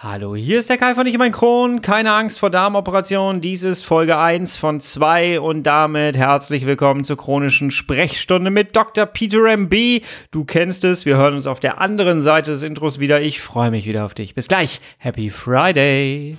Hallo, hier ist der Kai von Ich mein Kron. Keine Angst vor Darmoperationen. Dies ist Folge 1 von 2 und damit herzlich willkommen zur chronischen Sprechstunde mit Dr. Peter MB. Du kennst es, wir hören uns auf der anderen Seite des Intros wieder. Ich freue mich wieder auf dich. Bis gleich. Happy Friday.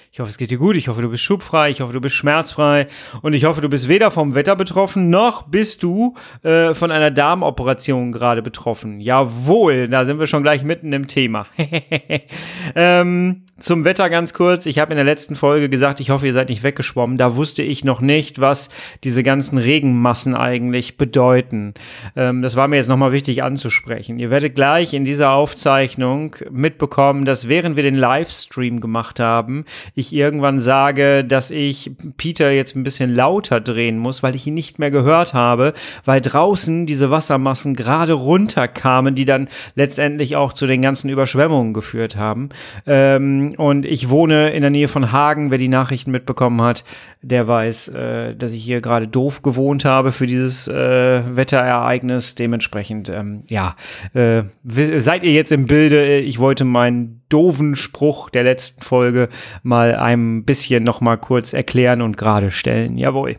Ich hoffe, es geht dir gut. Ich hoffe, du bist schubfrei. Ich hoffe, du bist schmerzfrei. Und ich hoffe, du bist weder vom Wetter betroffen, noch bist du äh, von einer Darmoperation gerade betroffen. Jawohl, da sind wir schon gleich mitten im Thema. ähm, zum Wetter ganz kurz. Ich habe in der letzten Folge gesagt, ich hoffe, ihr seid nicht weggeschwommen. Da wusste ich noch nicht, was diese ganzen Regenmassen eigentlich bedeuten. Ähm, das war mir jetzt nochmal wichtig anzusprechen. Ihr werdet gleich in dieser Aufzeichnung mitbekommen, dass während wir den Livestream gemacht haben, ich irgendwann sage, dass ich Peter jetzt ein bisschen lauter drehen muss, weil ich ihn nicht mehr gehört habe, weil draußen diese Wassermassen gerade runterkamen, die dann letztendlich auch zu den ganzen Überschwemmungen geführt haben. Ähm, und ich wohne in der Nähe von Hagen. Wer die Nachrichten mitbekommen hat, der weiß, äh, dass ich hier gerade doof gewohnt habe für dieses äh, Wetterereignis. Dementsprechend, ähm, ja, äh, seid ihr jetzt im Bilde. Ich wollte meinen doofen Spruch der letzten Folge mal ein bisschen noch mal kurz erklären und gerade stellen. Jawohl.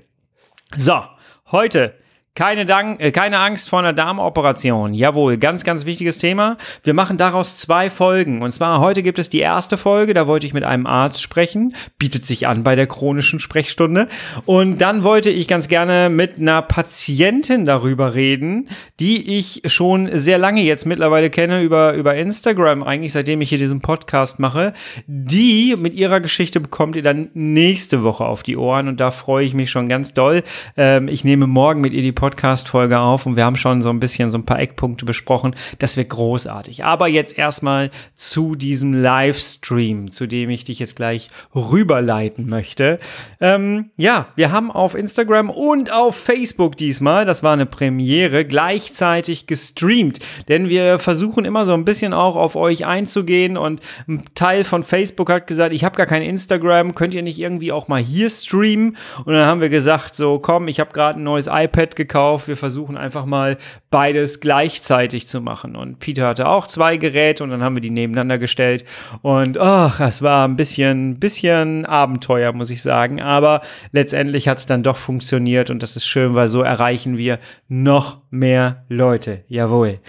So, heute keine, Dank, äh, keine Angst vor einer Darmoperation. Jawohl, ganz, ganz wichtiges Thema. Wir machen daraus zwei Folgen. Und zwar heute gibt es die erste Folge, da wollte ich mit einem Arzt sprechen. Bietet sich an bei der chronischen Sprechstunde. Und dann wollte ich ganz gerne mit einer Patientin darüber reden, die ich schon sehr lange jetzt mittlerweile kenne über, über Instagram, eigentlich seitdem ich hier diesen Podcast mache. Die mit ihrer Geschichte bekommt ihr dann nächste Woche auf die Ohren. Und da freue ich mich schon ganz doll. Ähm, ich nehme morgen mit ihr die Podcast-Folge auf und wir haben schon so ein bisschen so ein paar Eckpunkte besprochen. Das wird großartig. Aber jetzt erstmal zu diesem Livestream, zu dem ich dich jetzt gleich rüberleiten möchte. Ähm, ja, wir haben auf Instagram und auf Facebook diesmal, das war eine Premiere, gleichzeitig gestreamt. Denn wir versuchen immer so ein bisschen auch auf euch einzugehen und ein Teil von Facebook hat gesagt, ich habe gar kein Instagram, könnt ihr nicht irgendwie auch mal hier streamen? Und dann haben wir gesagt, so komm, ich habe gerade ein neues iPad gekauft gekauft. Wir versuchen einfach mal beides gleichzeitig zu machen. Und Peter hatte auch zwei Geräte und dann haben wir die nebeneinander gestellt. Und ach, es war ein bisschen, bisschen Abenteuer, muss ich sagen. Aber letztendlich hat es dann doch funktioniert und das ist schön, weil so erreichen wir noch mehr Leute. Jawohl.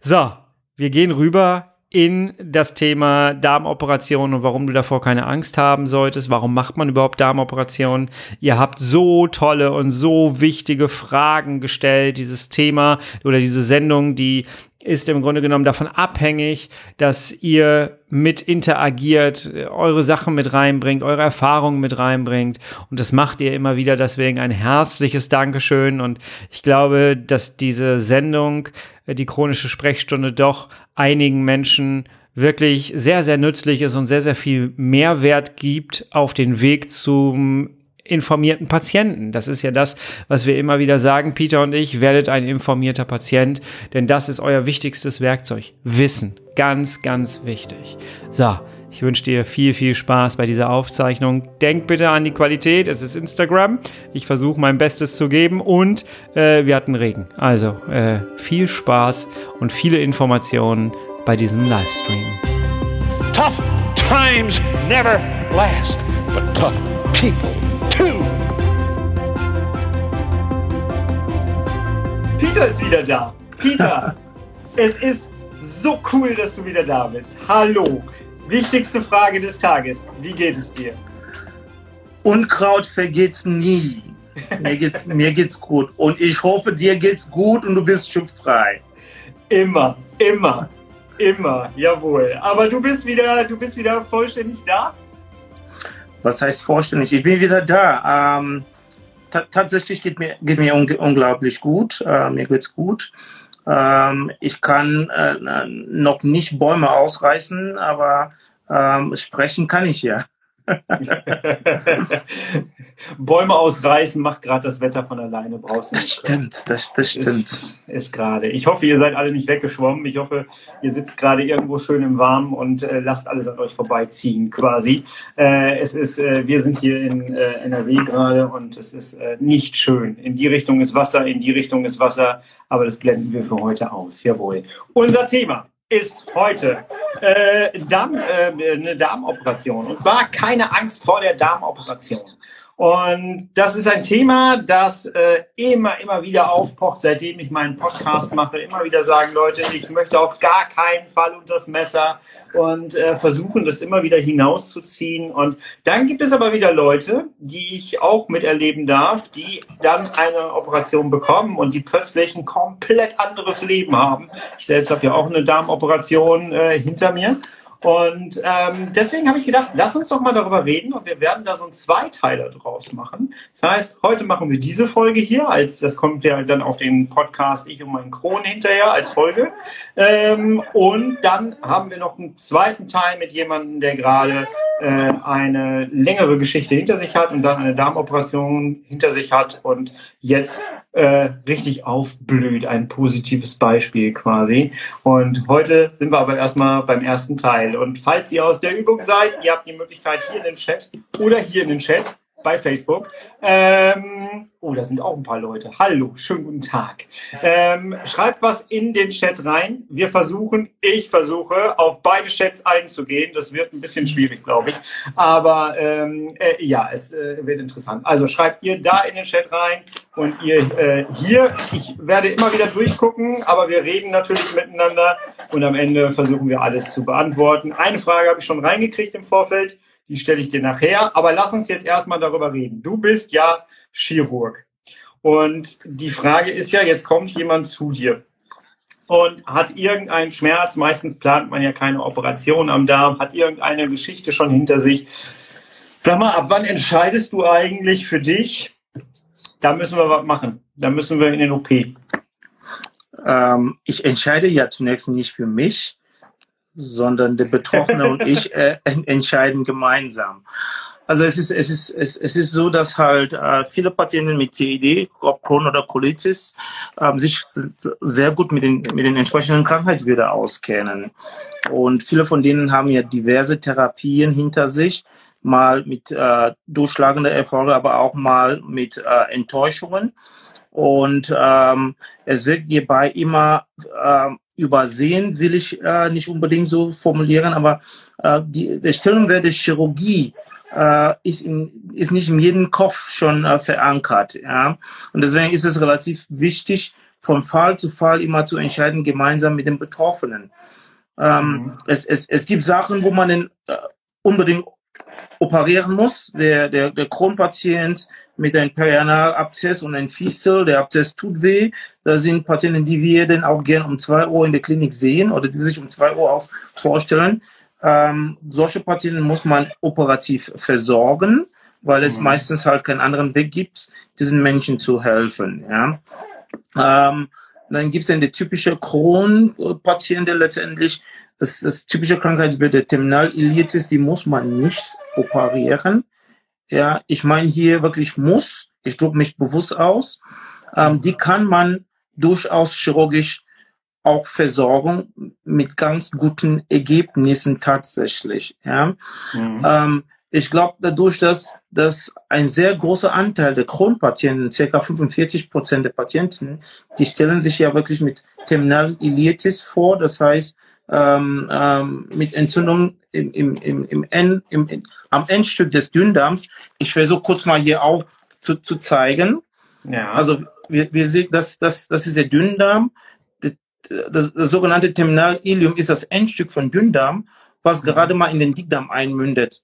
So, wir gehen rüber in das Thema Darmoperation und warum du davor keine Angst haben solltest. Warum macht man überhaupt Darmoperationen? Ihr habt so tolle und so wichtige Fragen gestellt. Dieses Thema oder diese Sendung, die ist im Grunde genommen davon abhängig, dass ihr mit interagiert, eure Sachen mit reinbringt, eure Erfahrungen mit reinbringt. Und das macht ihr immer wieder. Deswegen ein herzliches Dankeschön. Und ich glaube, dass diese Sendung, äh, die chronische Sprechstunde, doch einigen Menschen wirklich sehr, sehr nützlich ist und sehr, sehr viel Mehrwert gibt auf den Weg zum informierten Patienten. Das ist ja das, was wir immer wieder sagen, Peter und ich, werdet ein informierter Patient, denn das ist euer wichtigstes Werkzeug. Wissen. Ganz, ganz wichtig. So. Ich wünsche dir viel, viel Spaß bei dieser Aufzeichnung. Denk bitte an die Qualität. Es ist Instagram. Ich versuche mein Bestes zu geben und äh, wir hatten Regen. Also äh, viel Spaß und viele Informationen bei diesem Livestream. Tough times never last, but tough people Two. Peter ist wieder da. Peter, es ist so cool, dass du wieder da bist. Hallo. Wichtigste Frage des Tages. Wie geht es dir? Unkraut vergeht's nie. Mir geht's, mir geht's gut. Und ich hoffe, dir geht's gut und du bist schubfrei. Immer, immer, immer, jawohl. Aber du bist wieder, du bist wieder vollständig da? was heißt vollständig? Ich bin wieder da. Ähm, tatsächlich geht mir, geht mir un unglaublich gut. Äh, mir geht's gut. Ähm, ich kann äh, noch nicht Bäume ausreißen, aber ähm, sprechen kann ich ja. Bäume ausreißen macht gerade das Wetter von alleine brauchst Das stimmt, das, das stimmt. Ist, ist gerade. Ich hoffe, ihr seid alle nicht weggeschwommen. Ich hoffe, ihr sitzt gerade irgendwo schön im Warmen und äh, lasst alles an euch vorbeiziehen quasi. Äh, es ist, äh, wir sind hier in äh, NRW gerade und es ist äh, nicht schön. In die Richtung ist Wasser, in die Richtung ist Wasser, aber das blenden wir für heute aus. Jawohl. Unser Thema ist heute äh, Darm, äh, eine Darmoperation. Und zwar keine Angst vor der Darmoperation. Und das ist ein Thema, das äh, immer, immer wieder aufpocht, seitdem ich meinen Podcast mache. Immer wieder sagen Leute, ich möchte auf gar keinen Fall unter das Messer und äh, versuchen, das immer wieder hinauszuziehen. Und dann gibt es aber wieder Leute, die ich auch miterleben darf, die dann eine Operation bekommen und die plötzlich ein komplett anderes Leben haben. Ich selbst habe ja auch eine Darmoperation äh, hinter mir. Und ähm, deswegen habe ich gedacht, lass uns doch mal darüber reden und wir werden da so einen Zweiteiler draus machen. Das heißt, heute machen wir diese Folge hier, als das kommt ja dann auf den Podcast Ich und mein Kron hinterher als Folge. Ähm, und dann haben wir noch einen zweiten Teil mit jemandem, der gerade äh, eine längere Geschichte hinter sich hat und dann eine Darmoperation hinter sich hat und jetzt äh, richtig aufblüht. Ein positives Beispiel quasi. Und heute sind wir aber erstmal beim ersten Teil. Und falls ihr aus der Übung seid, ihr habt die Möglichkeit hier in den Chat oder hier in den Chat bei Facebook. Ähm, oh, da sind auch ein paar Leute. Hallo, schönen guten Tag. Ähm, schreibt was in den Chat rein. Wir versuchen, ich versuche, auf beide Chats einzugehen. Das wird ein bisschen schwierig, glaube ich. Aber ähm, äh, ja, es äh, wird interessant. Also schreibt ihr da in den Chat rein und ihr äh, hier. Ich werde immer wieder durchgucken, aber wir reden natürlich miteinander und am Ende versuchen wir alles zu beantworten. Eine Frage habe ich schon reingekriegt im Vorfeld die stelle ich dir nachher. Aber lass uns jetzt erstmal darüber reden. Du bist ja Chirurg. Und die Frage ist ja, jetzt kommt jemand zu dir und hat irgendeinen Schmerz. Meistens plant man ja keine Operation am Darm, hat irgendeine Geschichte schon hinter sich. Sag mal, ab wann entscheidest du eigentlich für dich? Da müssen wir was machen. Da müssen wir in den OP. Ähm, ich entscheide ja zunächst nicht für mich, sondern der Betroffene und ich äh, entscheiden gemeinsam. Also es ist, es ist, es, es ist so, dass halt äh, viele Patienten mit CID, ob Crohn oder Colitis, ähm, sich sehr gut mit den, mit den entsprechenden Krankheitsbildern auskennen. Und viele von denen haben ja diverse Therapien hinter sich, mal mit äh, durchschlagender Erfolge, aber auch mal mit äh, Enttäuschungen. Und ähm, es wird hierbei immer äh, übersehen, will ich äh, nicht unbedingt so formulieren, aber äh, die, der Stellenwert der Chirurgie äh, ist, in, ist nicht in jedem Kopf schon äh, verankert. Ja? Und deswegen ist es relativ wichtig, von Fall zu Fall immer zu entscheiden, gemeinsam mit den Betroffenen. Ähm, mhm. es, es, es gibt Sachen, wo man den, äh, unbedingt operieren muss. Der, der, der Kronpatient mit einem Perianalabzess und einem Fistel, der Abzess tut weh. Da sind Patienten, die wir dann auch gern um zwei Uhr in der Klinik sehen oder die sich um zwei Uhr auch vorstellen. Ähm, solche Patienten muss man operativ versorgen, weil es mhm. meistens halt keinen anderen Weg gibt, diesen Menschen zu helfen. Ja. Ähm, dann gibt es dann die typische Crohn-Patient, der letztendlich das, das typische Krankheitsbild der Terminalilitis, die muss man nicht operieren. Ja, ich meine hier wirklich muss, ich drücke mich bewusst aus, ähm, die kann man durchaus chirurgisch auch versorgen mit ganz guten Ergebnissen tatsächlich. Ja. Mhm. Ähm, ich glaube dadurch, dass, dass ein sehr großer Anteil der Kronpatienten, circa 45 Prozent der Patienten, die stellen sich ja wirklich mit terminalen Ilitis vor. Das heißt, ähm, ähm, mit Entzündung im, im, im, im, End, im, im, am Endstück des Dünndarms. Ich versuche kurz mal hier auch zu, zu zeigen. Ja. Also wir, wir sehen, das, das, das ist der Dünndarm. Das, das, das sogenannte Terminalilium ist das Endstück von Dünndarm, was mhm. gerade mal in den Dickdarm einmündet.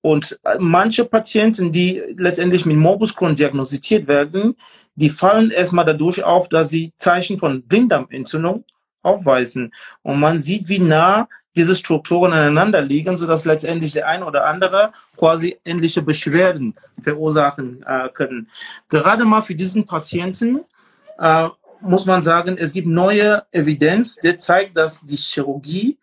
Und äh, manche Patienten, die letztendlich mit Morbus Crohn diagnostiziert werden, die fallen erstmal dadurch auf, dass sie Zeichen von Blinddarmentzündung aufweisen. Und man sieht, wie nah diese Strukturen aneinander liegen, sodass letztendlich der eine oder andere quasi ähnliche Beschwerden verursachen äh, können. Gerade mal für diesen Patienten äh, muss man sagen, es gibt neue Evidenz, die zeigt, dass die Chirurgie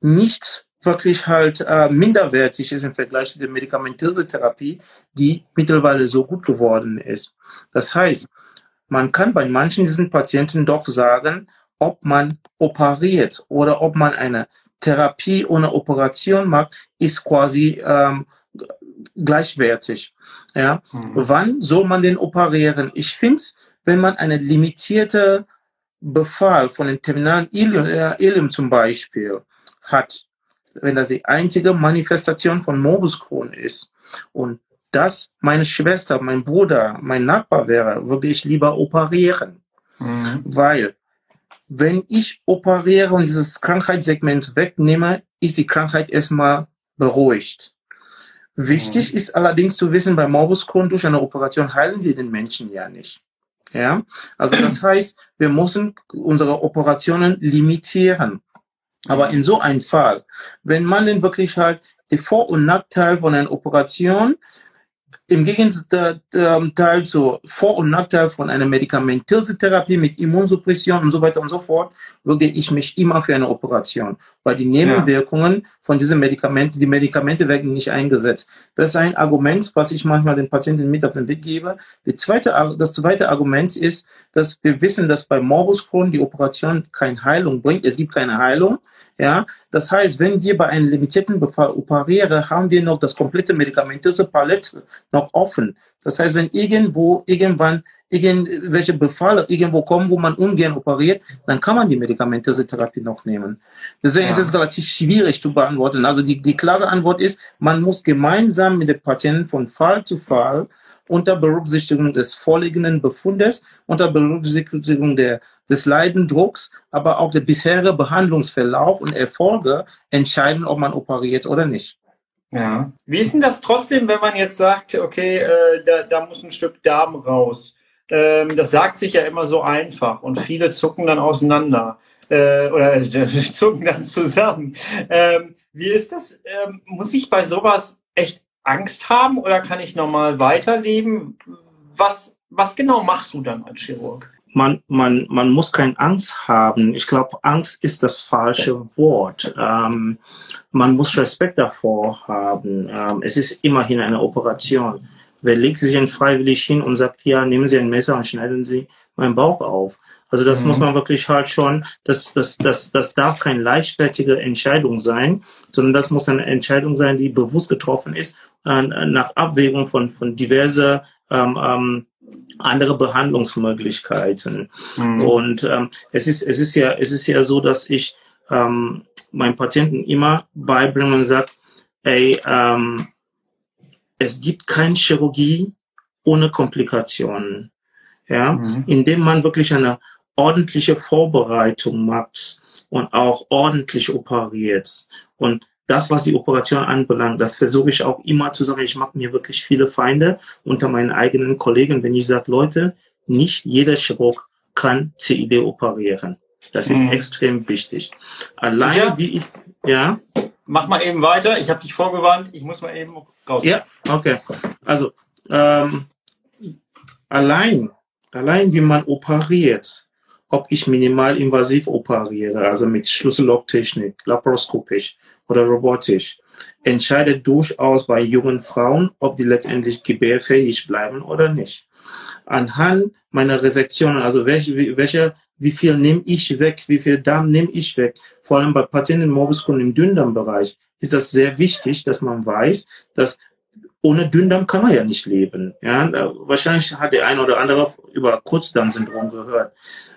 nicht wirklich halt äh, minderwertig ist im Vergleich zu der medikamentösen Therapie, die mittlerweile so gut geworden ist. Das heißt, man kann bei manchen diesen Patienten doch sagen, ob man operiert oder ob man eine Therapie ohne Operation macht, ist quasi ähm, gleichwertig. Ja, mhm. wann soll man den operieren? Ich finde, wenn man eine limitierte Befall von dem terminalen Ilium, äh, Ilium zum Beispiel hat, wenn das die einzige Manifestation von Morbus Crohn ist und das meine Schwester, mein Bruder, mein Nachbar wäre, würde ich lieber operieren. Mhm. Weil, wenn ich operiere und dieses Krankheitssegment wegnehme, ist die Krankheit erstmal beruhigt. Wichtig mhm. ist allerdings zu wissen, bei Morbus Crohn durch eine Operation heilen wir den Menschen ja nicht. Ja, also das heißt, wir müssen unsere Operationen limitieren. Aber in so einem Fall, wenn man denn wirklich halt die Vor- und Nachteil von einer Operation im Gegenteil zu Vor- und Nachteil von einer medikamentösen Therapie mit Immunsuppression und so weiter und so fort, würde ich mich immer für eine Operation, weil die Nebenwirkungen ja. von diesen Medikamenten, die Medikamente werden nicht eingesetzt. Das ist ein Argument, was ich manchmal den Patienten mit auf den Weg gebe. Die zweite, das zweite Argument ist, dass wir wissen, dass bei Morbus Crohn die Operation keine Heilung bringt. Es gibt keine Heilung. Ja, das heißt, wenn wir bei einem limitierten Befall operieren, haben wir noch das komplette medikamentöse Palette noch offen. Das heißt, wenn irgendwo, irgendwann, irgendwelche Befalle irgendwo kommen, wo man ungern operiert, dann kann man die medikamentöse Therapie noch nehmen. Deswegen ja. ist es relativ schwierig zu beantworten. Also die, die klare Antwort ist, man muss gemeinsam mit dem Patienten von Fall zu Fall unter Berücksichtigung des vorliegenden Befundes, unter Berücksichtigung der, des Leidendrucks, aber auch der bisherige Behandlungsverlauf und Erfolge entscheiden, ob man operiert oder nicht. Ja. Wie ist denn das trotzdem, wenn man jetzt sagt, okay, äh, da, da muss ein Stück Darm raus? Ähm, das sagt sich ja immer so einfach und viele zucken dann auseinander äh, oder zucken dann zusammen. Ähm, wie ist das? Ähm, muss ich bei sowas echt Angst haben oder kann ich normal weiterleben? Was, was genau machst du dann als Chirurg? Man, man, man muss keine Angst haben. Ich glaube, Angst ist das falsche Wort. Ähm, man muss Respekt davor haben. Ähm, es ist immerhin eine Operation. Wer legt sich denn freiwillig hin und sagt, ja, nehmen Sie ein Messer und schneiden Sie meinen Bauch auf? Also das mhm. muss man wirklich halt schon, das, das, das, das darf keine leichtfertige Entscheidung sein, sondern das muss eine Entscheidung sein, die bewusst getroffen ist, äh, nach Abwägung von, von diverse ähm, ähm, andere Behandlungsmöglichkeiten. Mhm. Und ähm, es ist, es ist ja, es ist ja so, dass ich ähm, meinen Patienten immer beibringe und sage, ey, ähm, es gibt keine Chirurgie ohne Komplikationen. Ja, mhm. indem man wirklich eine ordentliche Vorbereitung macht und auch ordentlich operiert. Und das, was die Operation anbelangt, das versuche ich auch immer zu sagen. Ich mache mir wirklich viele Feinde unter meinen eigenen Kollegen, wenn ich sage, Leute, nicht jeder Chirurg kann CID operieren. Das ist mhm. extrem wichtig. Allein ja. wie ich, ja. Mach mal eben weiter. Ich habe dich vorgewarnt. Ich muss mal eben raus. Ja, okay. Also ähm, allein, allein wie man operiert, ob ich minimalinvasiv operiere, also mit Schlüssellocktechnik, laparoskopisch oder robotisch, entscheidet durchaus bei jungen Frauen, ob die letztendlich gebärfähig bleiben oder nicht. Anhand meiner Resektionen, also welche, welche, wie viel nehme ich weg, wie viel Darm nehme ich weg, vor allem bei Patienten mit Morbus Crohn im Dünndarmbereich, ist das sehr wichtig, dass man weiß, dass ohne Dünndarm kann man ja nicht leben. Ja, wahrscheinlich hat der eine oder andere über Kurzdarmsyndrom gehört.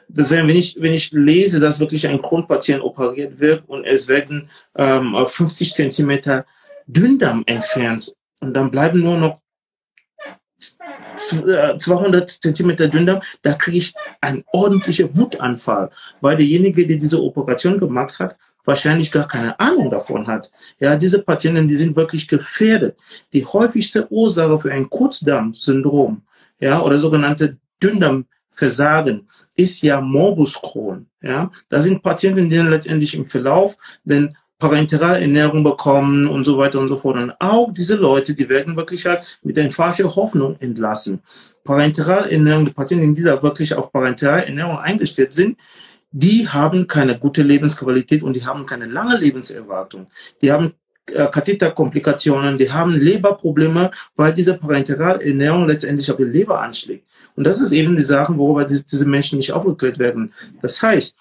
Deswegen, wenn ich, wenn ich lese, dass wirklich ein Kronpatient operiert wird und es werden ähm, 50 Zentimeter Dünndarm entfernt und dann bleiben nur noch 200 Zentimeter Dünndarm, da kriege ich einen ordentlichen Wutanfall, weil derjenige, der diese Operation gemacht hat, wahrscheinlich gar keine Ahnung davon hat. Ja, diese Patienten, die sind wirklich gefährdet. Die häufigste Ursache für ein Kurzdarmsyndrom, ja, oder sogenannte Dünndarmversagen ist ja Morbus Crohn. Ja, da sind Patienten, die dann letztendlich im Verlauf den Parenteralernährung bekommen und so weiter und so fort. Und auch diese Leute, die werden wirklich halt mit einer falschen Hoffnung entlassen. Parenteralernährung, die Patienten, die da wirklich auf Parenteralernährung eingestellt sind, die haben keine gute Lebensqualität und die haben keine lange Lebenserwartung. Die haben äh, Katheterkomplikationen, die haben Leberprobleme, weil diese Parenteralernährung letztendlich auf die Leber anschlägt. Und das ist eben die Sache, worüber diese, Menschen nicht aufgeklärt werden. Das heißt,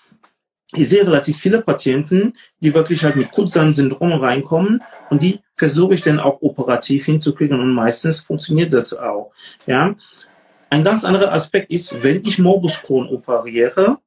ich sehe relativ viele Patienten, die wirklich halt mit Kurzdarmsyndrom reinkommen und die versuche ich dann auch operativ hinzukriegen und meistens funktioniert das auch. Ja. Ein ganz anderer Aspekt ist, wenn ich Morbus Crohn operiere,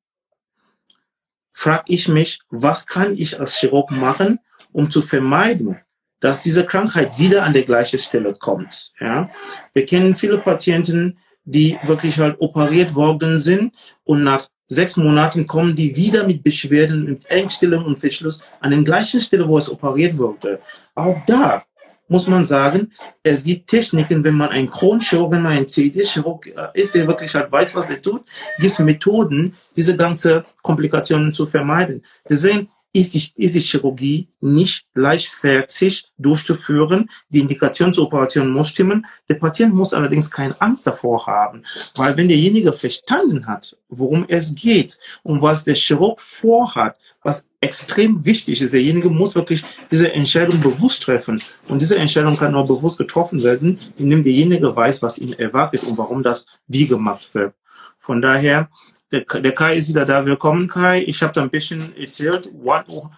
frage ich mich, was kann ich als Chirurg machen, um zu vermeiden, dass diese Krankheit wieder an der gleichen Stelle kommt. Ja. Wir kennen viele Patienten, die wirklich halt operiert worden sind und nach sechs Monaten kommen die wieder mit Beschwerden, mit Engstellen und Verschluss an den gleichen Stelle, wo es operiert wurde. Auch da muss man sagen, es gibt Techniken, wenn man ein Kronchirurg, wenn man ein CD-Chirurg äh, ist, der wirklich halt weiß, was er tut, gibt es Methoden, diese ganze Komplikationen zu vermeiden. Deswegen ist die, ist die Chirurgie nicht leichtfertig durchzuführen. Die Indikation zur Operation muss stimmen. Der Patient muss allerdings keine Angst davor haben, weil wenn derjenige verstanden hat, worum es geht und was der Chirurg vorhat, was extrem wichtig ist, derjenige muss wirklich diese Entscheidung bewusst treffen. Und diese Entscheidung kann nur bewusst getroffen werden, indem derjenige weiß, was ihn erwartet und warum das wie gemacht wird. Von daher der, der Kai ist wieder da. Willkommen, Kai. Ich habe da ein bisschen erzählt, One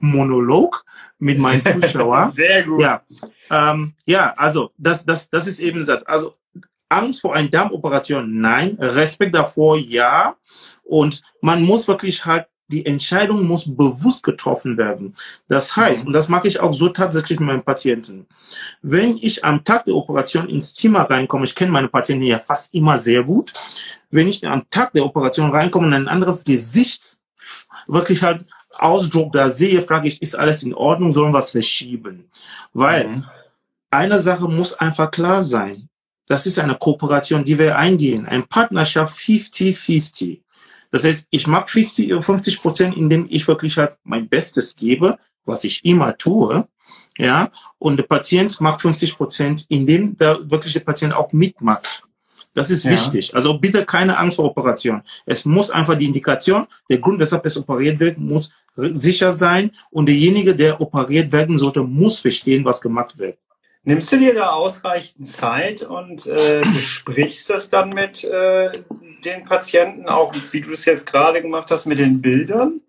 Monolog mit meinen Zuschauern. Sehr gut. Ja, ähm, ja also das, das, das ist eben das. Also Angst vor einer Darmoperation, nein. Respekt davor, ja. Und man muss wirklich halt die Entscheidung muss bewusst getroffen werden. Das heißt, mhm. und das mache ich auch so tatsächlich mit meinen Patienten, wenn ich am Tag der Operation ins Zimmer reinkomme, ich kenne meine Patienten ja fast immer sehr gut, wenn ich am Tag der Operation reinkomme und ein anderes Gesicht wirklich halt Ausdruck da sehe, frage ich, ist alles in Ordnung, sollen wir was verschieben? Weil mhm. eine Sache muss einfach klar sein. Das ist eine Kooperation, die wir eingehen. Ein Partnerschaft 50-50. Das heißt, ich mag 50, 50 Prozent, indem ich wirklich halt mein Bestes gebe, was ich immer tue. Ja, und der Patient mag 50 Prozent, indem der wirklich der Patient auch mitmacht. Das ist ja. wichtig. Also bitte keine Angst vor Operation. Es muss einfach die Indikation, der Grund, weshalb es operiert wird, muss sicher sein und derjenige, der operiert werden sollte, muss verstehen, was gemacht wird. Nimmst du dir da ausreichend Zeit und äh, besprichst das dann mit äh, den Patienten, auch wie du es jetzt gerade gemacht hast, mit den Bildern?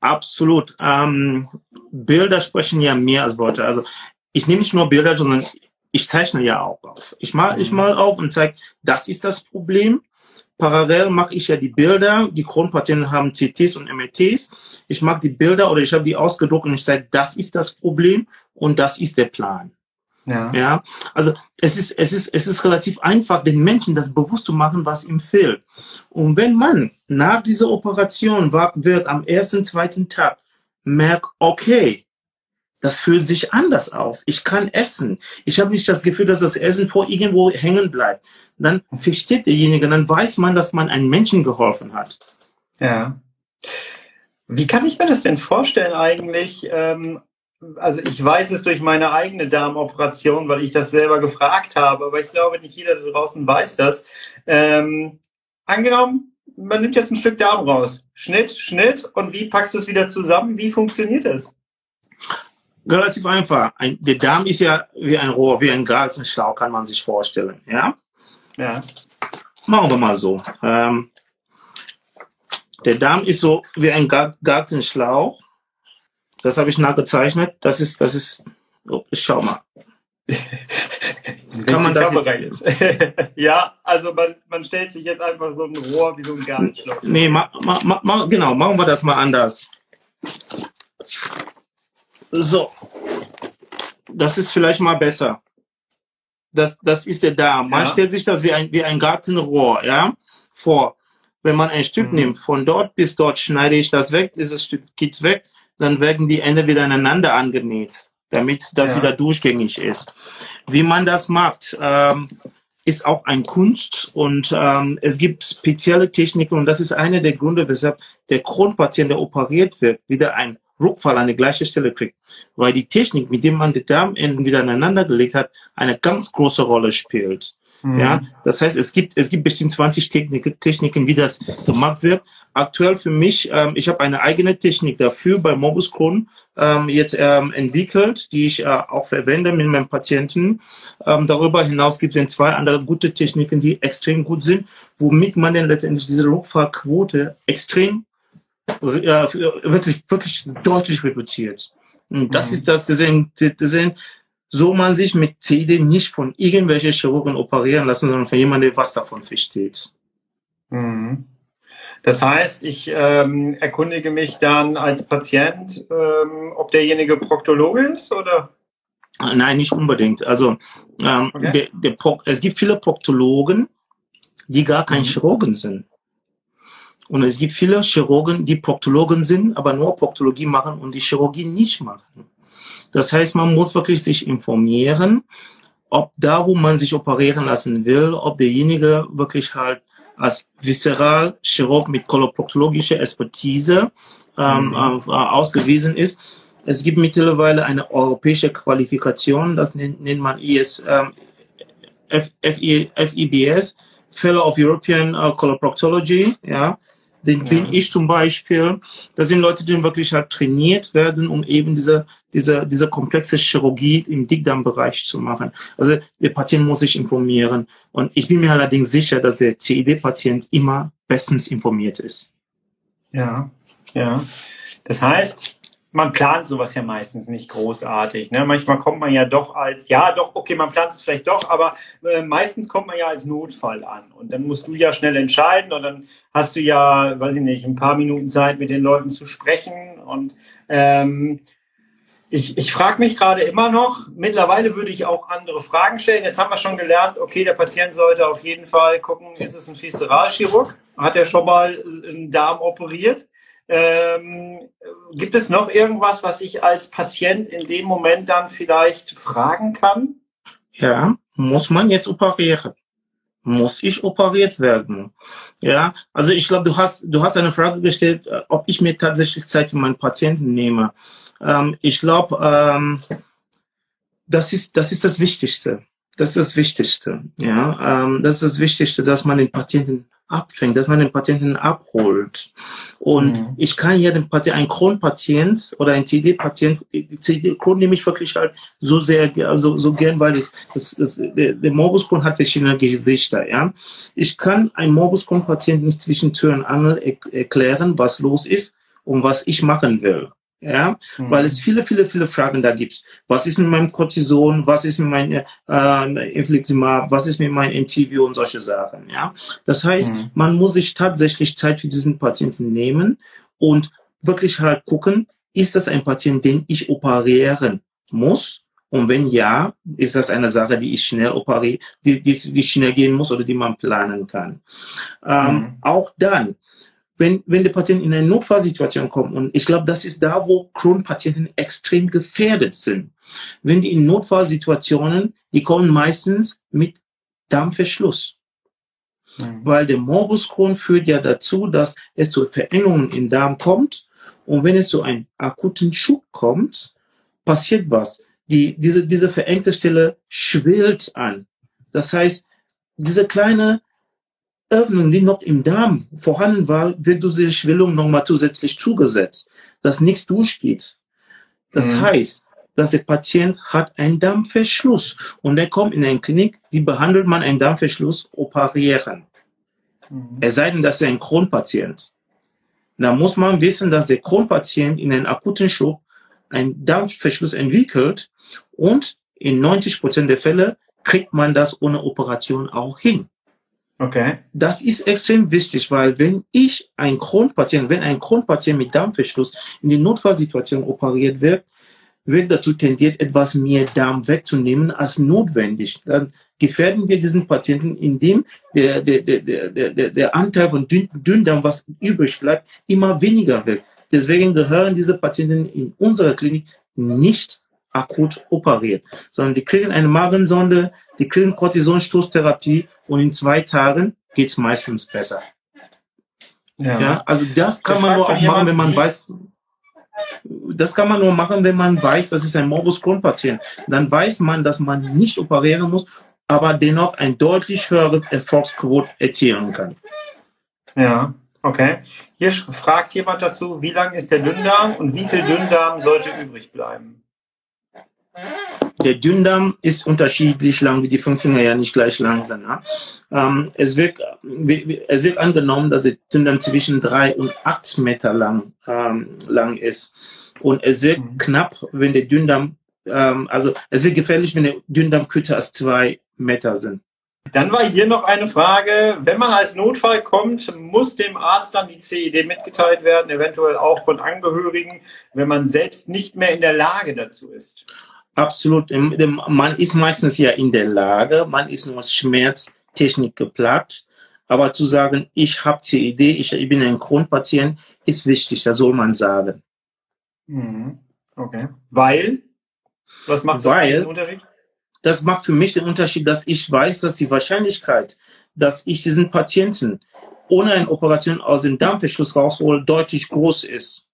Absolut. Ähm, Bilder sprechen ja mehr als Worte. Also ich nehme nicht nur Bilder, sondern ich zeichne ja auch auf. Ich mal, ich mhm. mal auf und zeige, das ist das Problem. Parallel mache ich ja die Bilder. Die Kronpatienten haben CTs und MRTs. Ich mache die Bilder oder ich habe die ausgedruckt und ich sage, das ist das Problem und das ist der Plan. Ja. ja. Also es ist, es ist, es ist relativ einfach, den Menschen das bewusst zu machen, was ihm fehlt. Und wenn man nach dieser Operation wird am ersten, zweiten Tag merkt, okay, das fühlt sich anders aus. Ich kann essen. Ich habe nicht das Gefühl, dass das Essen vor irgendwo hängen bleibt. Dann versteht derjenige, dann weiß man, dass man einem Menschen geholfen hat. Ja. Wie kann ich mir das denn vorstellen eigentlich? Ähm, also ich weiß es durch meine eigene Darmoperation, weil ich das selber gefragt habe, aber ich glaube, nicht jeder da draußen weiß das. Ähm, angenommen, man nimmt jetzt ein Stück Darm raus. Schnitt, Schnitt und wie packst du es wieder zusammen? Wie funktioniert das? Relativ einfach. Ein, der Darm ist ja wie ein Rohr, wie ein Gartenschlauch, kann man sich vorstellen. Ja? Ja. Machen wir mal so. Ähm, der Darm ist so wie ein Gartenschlauch das habe ich nachgezeichnet. Das ist, das ist, oh, ich schau mal. Kann man das jetzt? ja, also man, man stellt sich jetzt einfach so ein Rohr wie so ein Gartenschlauch. Nee, ma, ma, ma, genau, machen wir das mal anders. So. Das ist vielleicht mal besser. Das, das ist der Darm. Man ja. stellt sich das wie ein, wie ein Gartenrohr, ja, vor. Wenn man ein Stück mhm. nimmt, von dort bis dort schneide ich das weg, dieses Stück geht's weg dann werden die Ende wieder aneinander angenäht, damit das ja. wieder durchgängig ist. Wie man das macht, ähm, ist auch ein Kunst und ähm, es gibt spezielle Techniken und das ist einer der Gründe, weshalb der Kronpatient, der operiert wird, wieder ein Rückfall an die gleiche Stelle kriegt, weil die Technik, mit dem man die Darmenden wieder aneinander gelegt hat, eine ganz große Rolle spielt. Mhm. Ja, das heißt, es gibt, es gibt bestimmt 20 Technik, Techniken, wie das gemacht wird. Aktuell für mich, ähm, ich habe eine eigene Technik dafür bei Morbus Crohn ähm, jetzt ähm, entwickelt, die ich äh, auch verwende mit meinen Patienten. Ähm, darüber hinaus gibt es zwei andere gute Techniken, die extrem gut sind, womit man dann letztendlich diese Rückfallquote extrem äh, wirklich, wirklich deutlich reduziert. Und das mhm. ist das, deswegen, deswegen so man sich mit CD nicht von irgendwelchen Chirurgen operieren lassen, sondern von jemandem, der was davon versteht. Mhm. Das heißt, ich ähm, erkundige mich dann als Patient, ähm, ob derjenige Proktologe ist oder? Nein, nicht unbedingt. Also ähm, okay. der, der es gibt viele Proktologen, die gar kein mhm. Chirurgen sind. Und es gibt viele Chirurgen, die Proktologen sind, aber nur Proktologie machen und die Chirurgie nicht machen. Das heißt, man muss wirklich sich informieren, ob da, wo man sich operieren lassen will, ob derjenige wirklich halt als Visceralchirurg mit koloproktologischer Expertise ähm, mhm. äh, ausgewiesen ist. Es gibt mittlerweile eine europäische Qualifikation, das nennt, nennt man IS, ähm, FIBS, Fellow of European uh, Coloproctology, ja. Den ja. bin ich zum Beispiel. Das sind Leute, die wirklich halt trainiert werden, um eben diese, diese, diese komplexe Chirurgie im Dickdarmbereich zu machen. Also der Patient muss sich informieren. Und ich bin mir allerdings sicher, dass der CED-Patient immer bestens informiert ist. Ja, ja. Das heißt, man plant sowas ja meistens nicht großartig. Ne? Manchmal kommt man ja doch als, ja, doch, okay, man plant es vielleicht doch, aber äh, meistens kommt man ja als Notfall an. Und dann musst du ja schnell entscheiden und dann hast du ja, weiß ich nicht, ein paar Minuten Zeit, mit den Leuten zu sprechen. Und ähm, ich, ich frage mich gerade immer noch, mittlerweile würde ich auch andere Fragen stellen. Jetzt haben wir schon gelernt, okay, der Patient sollte auf jeden Fall gucken, ist es ein Visceralchirurg? Hat er schon mal einen Darm operiert? Ähm, gibt es noch irgendwas, was ich als Patient in dem Moment dann vielleicht fragen kann? Ja, muss man jetzt operieren? Muss ich operiert werden? Ja, also ich glaube, du hast, du hast eine Frage gestellt, äh, ob ich mir tatsächlich Zeit für meinen Patienten nehme. Ähm, ich glaube, ähm, das ist, das ist das Wichtigste. Das ist das Wichtigste. Ja, ähm, das ist das Wichtigste, dass man den Patienten abfängt, dass man den Patienten abholt. Und mhm. ich kann hier den Patienten, ein Kronpatient oder ein CD-Patient, die CD Crohn nehme ich wirklich halt so sehr, also so gern, weil ich, das, das, der, der Morbus Crohn hat verschiedene Gesichter, ja. Ich kann ein Morbus Crohn Patient nicht zwischen Tür und Angel erklären, was los ist und was ich machen will ja, mhm. weil es viele, viele, viele Fragen da gibt. Was ist mit meinem Cortison? Was ist mit meinem äh, Infliximab? Was ist mit meinem MTV und solche Sachen? Ja, das heißt, mhm. man muss sich tatsächlich Zeit für diesen Patienten nehmen und wirklich halt gucken, ist das ein Patient, den ich operieren muss? Und wenn ja, ist das eine Sache, die ich schnell operiere, die, die, die schnell gehen muss oder die man planen kann. Ähm, mhm. Auch dann, wenn, wenn der Patient in eine Notfallsituation kommt, und ich glaube, das ist da, wo Crohn-Patienten extrem gefährdet sind. Wenn die in Notfallsituationen, die kommen meistens mit Darmverschluss. Mhm. Weil der Morbus Crohn führt ja dazu, dass es zu Verengungen im Darm kommt. Und wenn es zu einem akuten Schub kommt, passiert was. Die, diese, diese verengte Stelle schwillt an. Das heißt, diese kleine Öffnung, die noch im Darm vorhanden war, wird diese Schwellung nochmal zusätzlich zugesetzt, dass nichts durchgeht. Das mhm. heißt, dass der Patient hat einen Darmverschluss und er kommt in eine Klinik, wie behandelt man einen Darmverschluss? Operieren. Mhm. Es sei denn, dass er ein Kronpatient. Da muss man wissen, dass der Kronpatient in einem akuten Schub einen Darmverschluss entwickelt und in 90 Prozent der Fälle kriegt man das ohne Operation auch hin. Okay. Das ist extrem wichtig, weil wenn ich ein Kronpatient, wenn ein Kronpatient mit Darmverschluss in die Notfallsituation operiert wird, wird dazu tendiert, etwas mehr Darm wegzunehmen als notwendig. Dann gefährden wir diesen Patienten, indem der, der, der, der, der, Anteil von Dünndarm, was übrig bleibt, immer weniger wird. Deswegen gehören diese Patienten in unserer Klinik nicht akut operiert, sondern die kriegen eine Magensonde, die kriegen Cortisonstoßtherapie und in zwei Tagen geht's meistens besser. Ja. ja also das kann man nur auch machen, wenn man weiß, das kann man nur machen, wenn man weiß, das ist ein Morbus Crohn Patient. Dann weiß man, dass man nicht operieren muss aber dennoch ein deutlich höheres Erfolgsquote erzielen kann. Ja, okay. Hier fragt jemand dazu, wie lang ist der Dünndarm und wie viel Dünndarm sollte übrig bleiben? Der Dünndarm ist unterschiedlich lang, wie die fünf Finger ja nicht gleich lang sind. Ja? Ähm, es, wird, es wird angenommen, dass der Dünndarm zwischen drei und acht Meter lang, ähm, lang ist. Und es wird mhm. knapp, wenn der Dünndarm, ähm, also es wird gefährlich, wenn der Dünndarm kürzer als zwei Meter sind. Dann war hier noch eine Frage, wenn man als Notfall kommt, muss dem Arzt dann die CED mitgeteilt werden, eventuell auch von Angehörigen, wenn man selbst nicht mehr in der Lage dazu ist? Absolut. Man ist meistens ja in der Lage, man ist nur Schmerztechnik geplagt. Aber zu sagen, ich habe CED, ich, ich bin ein Kronpatient, ist wichtig, das soll man sagen. Mhm. Okay. Weil? Was macht Weil, den Unterschied? Das macht für mich den Unterschied, dass ich weiß, dass die Wahrscheinlichkeit, dass ich diesen Patienten ohne eine Operation aus dem Darmverschluss raushole, deutlich groß ist.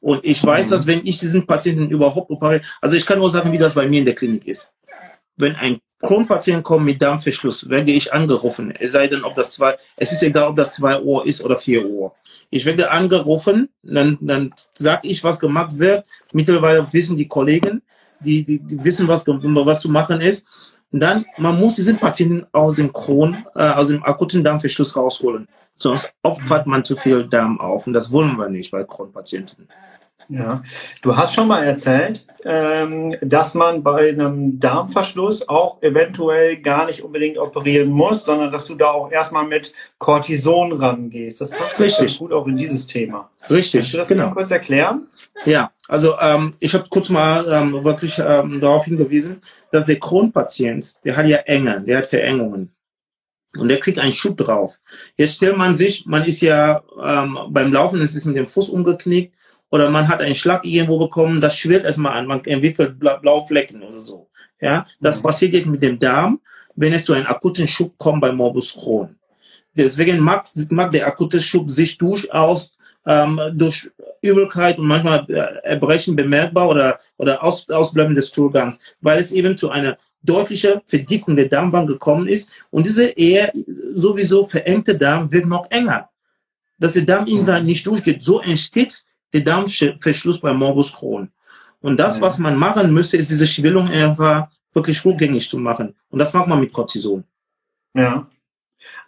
Und ich weiß, mhm. dass wenn ich diesen Patienten überhaupt operiere, also ich kann nur sagen, wie das bei mir in der Klinik ist. Wenn ein Kronpatient kommt mit Darmverschluss, werde ich angerufen. Es sei denn, ob das zwei, es ist egal, ob das zwei Uhr ist oder vier Uhr. Ich werde angerufen, dann, dann sage ich, was gemacht wird. Mittlerweile wissen die Kollegen, die, die, die wissen, was, was zu machen ist. Und dann, man muss diesen Patienten aus dem Kron, äh, aus dem akuten Darmverschluss rausholen. Sonst opfert man zu viel Darm auf. Und das wollen wir nicht bei Kronpatienten. Ja, du hast schon mal erzählt, ähm, dass man bei einem Darmverschluss auch eventuell gar nicht unbedingt operieren muss, sondern dass du da auch erstmal mit Cortison rangehst. Das passt Richtig. gut auch in dieses Thema. Richtig. Kannst du das genau. kurz erklären? Ja, also ähm, ich habe kurz mal ähm, wirklich ähm, darauf hingewiesen, dass der Kronpatient, der hat ja Enge, der hat Verengungen. Und der kriegt einen Schub drauf. Jetzt stellt man sich, man ist ja ähm, beim Laufen, es ist mit dem Fuß umgeknickt oder man hat einen Schlag irgendwo bekommen, das schwirrt erstmal an, man entwickelt blaue Flecken oder so. Ja, das mhm. passiert mit dem Darm, wenn es zu einem akuten Schub kommt bei Morbus Crohn. Deswegen mag, mag der akute Schub sich durchaus ähm, durch Übelkeit und manchmal äh, Erbrechen bemerkbar oder, oder Aus, Ausbleiben des Stuhlgangs, weil es eben zu einer deutlichen Verdickung der Darmwand gekommen ist und diese eher sowieso verengte Darm wird noch enger. Dass der Darm irgendwann nicht durchgeht. So entsteht der Darmverschluss bei Morbus Crohn. Und das, was man machen müsste, ist diese Schwellung einfach wirklich rückgängig zu machen. Und das macht man mit Cortison. Ja.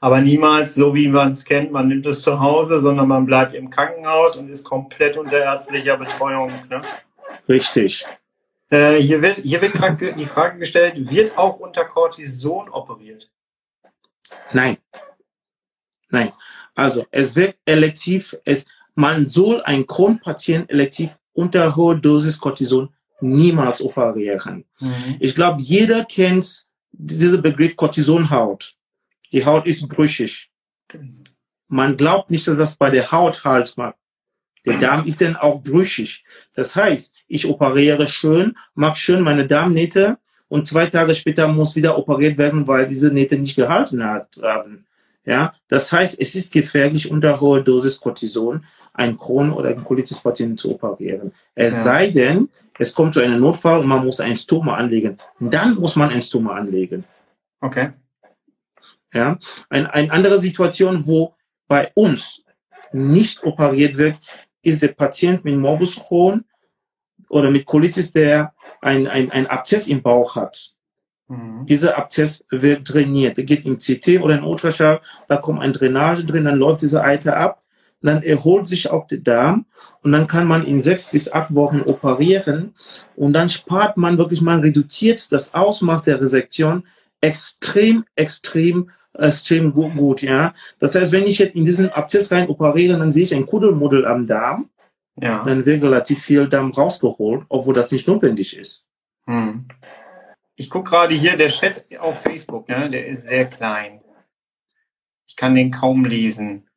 Aber niemals so, wie man es kennt, man nimmt es zu Hause, sondern man bleibt im Krankenhaus und ist komplett unter ärztlicher Betreuung. Ne? Richtig. Äh, hier wird, hier wird die Frage gestellt, wird auch unter Cortison operiert? Nein. Nein. Also es wird elektiv, es, man soll ein Kronpatient elektiv unter hoher Dosis Cortison niemals operieren. Mhm. Ich glaube, jeder kennt diesen Begriff Cortisonhaut. Die Haut ist brüchig. Man glaubt nicht, dass das bei der Haut halt macht. Der Darm ist dann auch brüchig. Das heißt, ich operiere schön, mache schön meine Darmnähte und zwei Tage später muss wieder operiert werden, weil diese Nähte nicht gehalten hat. Ja, das heißt, es ist gefährlich unter hoher Dosis Cortison einen Crohn- oder einen Colitis-Patienten zu operieren. Es ja. sei denn, es kommt zu einem Notfall und man muss ein Stoma anlegen. Dann muss man ein Stoma anlegen. Okay. Ja, ein, eine andere Situation, wo bei uns nicht operiert wird, ist der Patient mit Morbus Crohn oder mit Colitis, der ein, ein, ein Abzess im Bauch hat. Mhm. Dieser Abzess wird drainiert. Der geht im CT oder in Ultraschall, da kommt ein Drainage drin, dann läuft dieser Eiter ab dann erholt sich auch der Darm und dann kann man in sechs bis acht Wochen operieren und dann spart man wirklich, man reduziert das Ausmaß der Resektion extrem, extrem, extrem gut, gut ja. Das heißt, wenn ich jetzt in diesen Abzess rein operiere, dann sehe ich ein Kuddelmuddel am Darm, ja. dann wird relativ viel Darm rausgeholt, obwohl das nicht notwendig ist. Hm. Ich gucke gerade hier, der Chat auf Facebook, ne, der ist sehr klein. Ich kann den kaum lesen.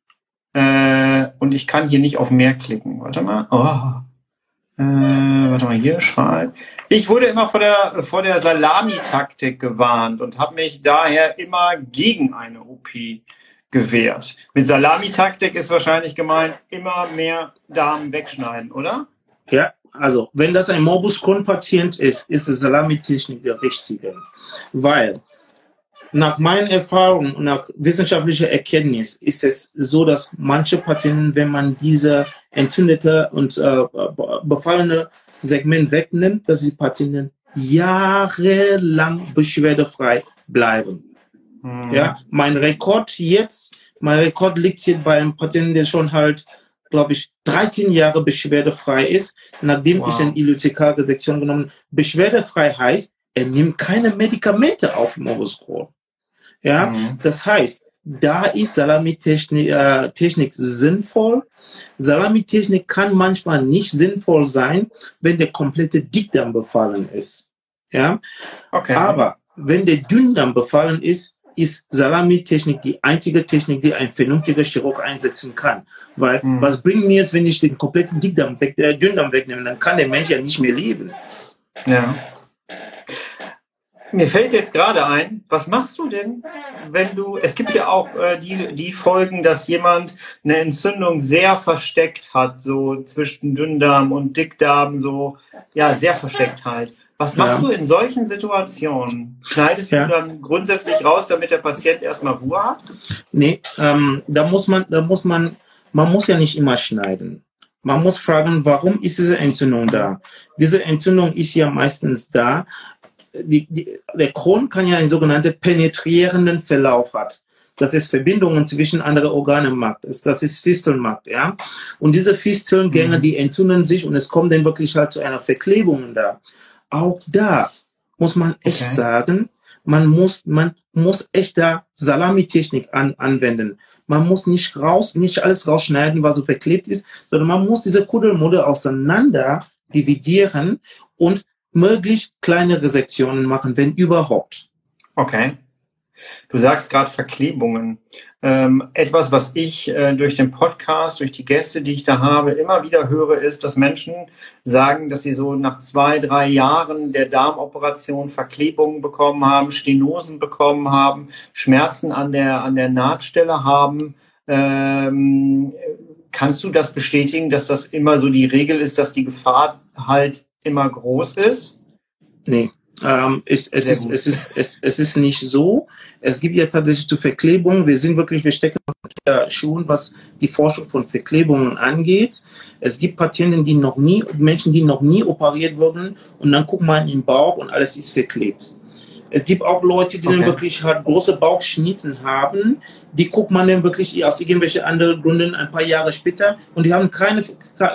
Äh, und ich kann hier nicht auf mehr klicken. Warte mal. Oh. Äh, warte mal, hier schreibt. Ich wurde immer vor der, vor der Salami-Taktik gewarnt und habe mich daher immer gegen eine OP gewehrt. Mit Salami-Taktik ist wahrscheinlich gemeint, immer mehr Darm wegschneiden, oder? Ja, also wenn das ein Morbus Crohn-Patient ist, ist die Salami-Technik der richtige. Weil nach meinen Erfahrungen, nach wissenschaftlicher Erkenntnis ist es so, dass manche Patienten, wenn man diese entzündete und äh, befallene Segment wegnimmt, dass die Patienten jahrelang beschwerdefrei bleiben. Mhm. Ja, mein Rekord jetzt, mein Rekord liegt hier bei einem Patienten, der schon halt, glaube ich, 13 Jahre beschwerdefrei ist, nachdem wow. ich eine ILUCK-Resektion genommen habe. Beschwerdefrei heißt, er nimmt keine Medikamente auf Morbus Crohn. Ja, mhm. das heißt, da ist Salamitechnik äh, Technik sinnvoll. Salamitechnik kann manchmal nicht sinnvoll sein, wenn der komplette Dickdarm befallen ist. Ja, okay. aber wenn der Dünndarm befallen ist, ist Salamitechnik die einzige Technik, die ein vernünftiger Chirurg einsetzen kann. Weil mhm. was bringt mir jetzt, wenn ich den kompletten Dickdarm weg, äh, Dünndarm wegnehme, dann kann der Mensch ja nicht mehr leben. Ja. Mir fällt jetzt gerade ein, was machst du denn, wenn du, es gibt ja auch äh, die, die Folgen, dass jemand eine Entzündung sehr versteckt hat, so zwischen Dünndarm und Dickdarm, so, ja, sehr versteckt halt. Was machst ja. du in solchen Situationen? Schneidest ja. du dann grundsätzlich raus, damit der Patient erstmal Ruhe hat? Nee, ähm, da muss man, da muss man, man muss ja nicht immer schneiden. Man muss fragen, warum ist diese Entzündung da? Diese Entzündung ist ja meistens da, die, die, der Kron kann ja einen sogenannten penetrierenden Verlauf hat. Das ist Verbindungen zwischen anderen Organen macht. Das ist Fisteln macht, ja. Und diese Fistelngänge, mhm. die entzünden sich und es kommt dann wirklich halt zu einer Verklebung da. Auch da muss man echt okay. sagen, man muss, man muss echt da Salamitechnik an, anwenden. Man muss nicht raus, nicht alles rausschneiden, was so verklebt ist, sondern man muss diese Kuddelmuddel auseinander dividieren und möglich kleinere Sektionen machen, wenn überhaupt. Okay. Du sagst gerade Verklebungen. Ähm, etwas, was ich äh, durch den Podcast, durch die Gäste, die ich da habe, immer wieder höre, ist, dass Menschen sagen, dass sie so nach zwei, drei Jahren der Darmoperation Verklebungen bekommen haben, Stenosen bekommen haben, Schmerzen an der, an der Nahtstelle haben. Ähm, kannst du das bestätigen, dass das immer so die Regel ist, dass die Gefahr halt immer groß ist? Nee. Ähm, es, es, ist, es, ist, es, es ist nicht so. Es gibt ja tatsächlich zu Verklebungen. Wir sind wirklich, wir stecken schon, was die Forschung von Verklebungen angeht. Es gibt Patienten, die noch nie, Menschen, die noch nie operiert wurden und dann guckt man im Bauch und alles ist verklebt. Es gibt auch Leute, die okay. dann wirklich halt große Bauchschnitten haben. Die guckt man dann wirklich aus irgendwelchen anderen Gründen ein paar Jahre später und die haben keine,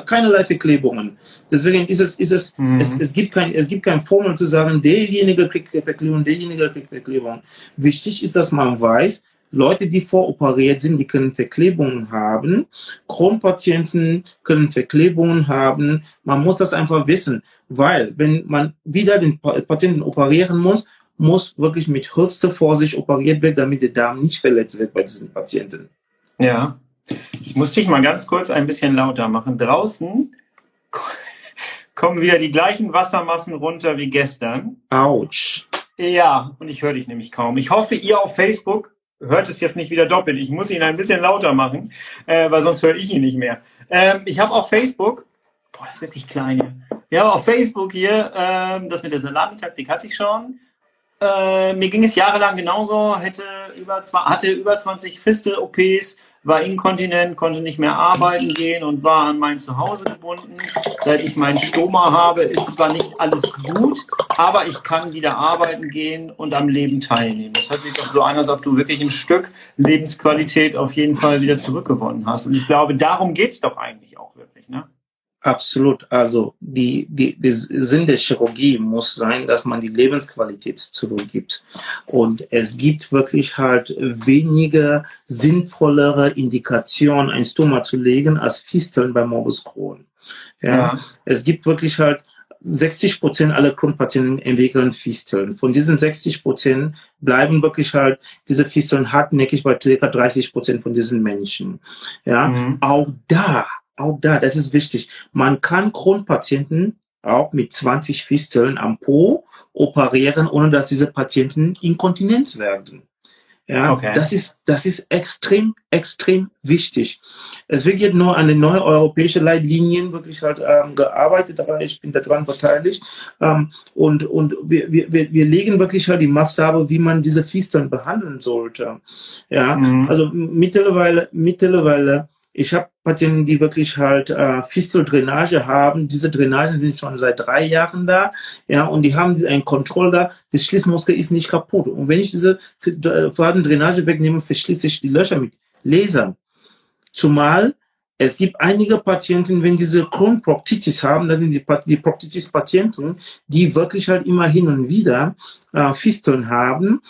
keinerlei Verklebungen. Deswegen ist es, ist es, mhm. es, es gibt kein, es gibt keine Formel zu sagen, derjenige kriegt Verklebung, derjenige kriegt Verklebung. Wichtig ist, dass man weiß, Leute, die voroperiert sind, die können Verklebungen haben. Kronpatienten können Verklebungen haben. Man muss das einfach wissen, weil wenn man wieder den Patienten operieren muss, muss wirklich mit höchster Vorsicht operiert werden, damit der Darm nicht verletzt wird bei diesen Patienten. Ja, ich muss dich mal ganz kurz ein bisschen lauter machen. Draußen kommen wieder die gleichen Wassermassen runter wie gestern. Autsch. Ja, und ich höre dich nämlich kaum. Ich hoffe, ihr auf Facebook hört es jetzt nicht wieder doppelt. Ich muss ihn ein bisschen lauter machen, äh, weil sonst höre ich ihn nicht mehr. Ähm, ich habe auf Facebook, boah, das ist wirklich klein hier. Ja, auf Facebook hier, ähm, das mit der Salamitaktik hatte ich schon. Äh, mir ging es jahrelang genauso, hätte über, hatte über 20 Fistel-OPs, war inkontinent, konnte nicht mehr arbeiten gehen und war an mein Zuhause gebunden. Seit ich meinen Stoma habe, ist zwar nicht alles gut, aber ich kann wieder arbeiten gehen und am Leben teilnehmen. Das hört sich doch so an, als ob du wirklich ein Stück Lebensqualität auf jeden Fall wieder zurückgewonnen hast. Und ich glaube, darum geht's doch eigentlich auch wirklich, ne? Absolut. Also die, die, der Sinn der Chirurgie muss sein, dass man die Lebensqualität zurückgibt. Und es gibt wirklich halt weniger sinnvollere Indikationen, ein Stoma zu legen, als Fisteln bei Morbus Crohn. Ja, ja. es gibt wirklich halt 60 Prozent aller Crohn-Patienten entwickeln Fisteln. Von diesen 60 Prozent bleiben wirklich halt diese Fisteln hartnäckig bei ca. 30 Prozent von diesen Menschen. Ja, mhm. auch da auch da, das ist wichtig. Man kann Kronpatienten auch mit 20 Fisteln am Po operieren, ohne dass diese Patienten Inkontinenz werden. Ja, okay. das ist, das ist extrem, extrem wichtig. Es wird jetzt nur an den neuen europäischen Leitlinien wirklich halt ähm, gearbeitet, aber ich bin daran beteiligt. Ähm, und und wir, wir, wir legen wirklich halt die Maßgabe, wie man diese Fistern behandeln sollte. Ja, mhm. also mittlerweile, mittlerweile ich habe Patienten, die wirklich halt äh, Fisteldrainage haben. Diese Drainagen sind schon seit drei Jahren da, ja, und die haben einen Controller. Das Schließmuskel ist nicht kaputt. Und wenn ich diese äh, vorhandene Drainage wegnehme, verschließe ich die Löcher mit Lasern. Zumal es gibt einige Patienten, wenn diese Kronproktitis haben, das sind die, die Proktitis-Patienten, die wirklich halt immer hin und wieder äh, Fisteln haben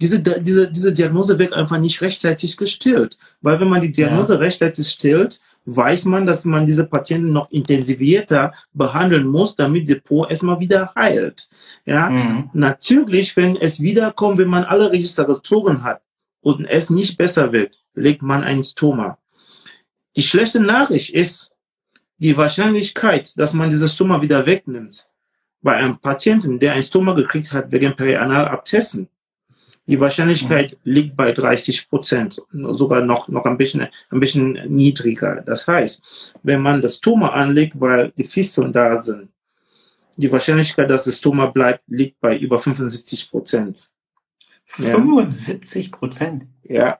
diese, diese, diese Diagnose wird einfach nicht rechtzeitig gestillt. Weil wenn man die Diagnose ja. rechtzeitig stillt, weiß man, dass man diese Patienten noch intensivierter behandeln muss, damit der Po erstmal wieder heilt. Ja, mhm. natürlich, wenn es wiederkommt, wenn man alle Register gezogen hat und es nicht besser wird, legt man ein Stoma. Die schlechte Nachricht ist, die Wahrscheinlichkeit, dass man dieses Stoma wieder wegnimmt, bei einem Patienten, der ein Stoma gekriegt hat wegen Perianalabzessen, die Wahrscheinlichkeit mhm. liegt bei 30 Prozent, sogar noch, noch ein bisschen, ein bisschen niedriger. Das heißt, wenn man das Tumor anlegt, weil die Fisteln da sind, die Wahrscheinlichkeit, dass das Tumor bleibt, liegt bei über 75 Prozent. 75 Prozent? Ja.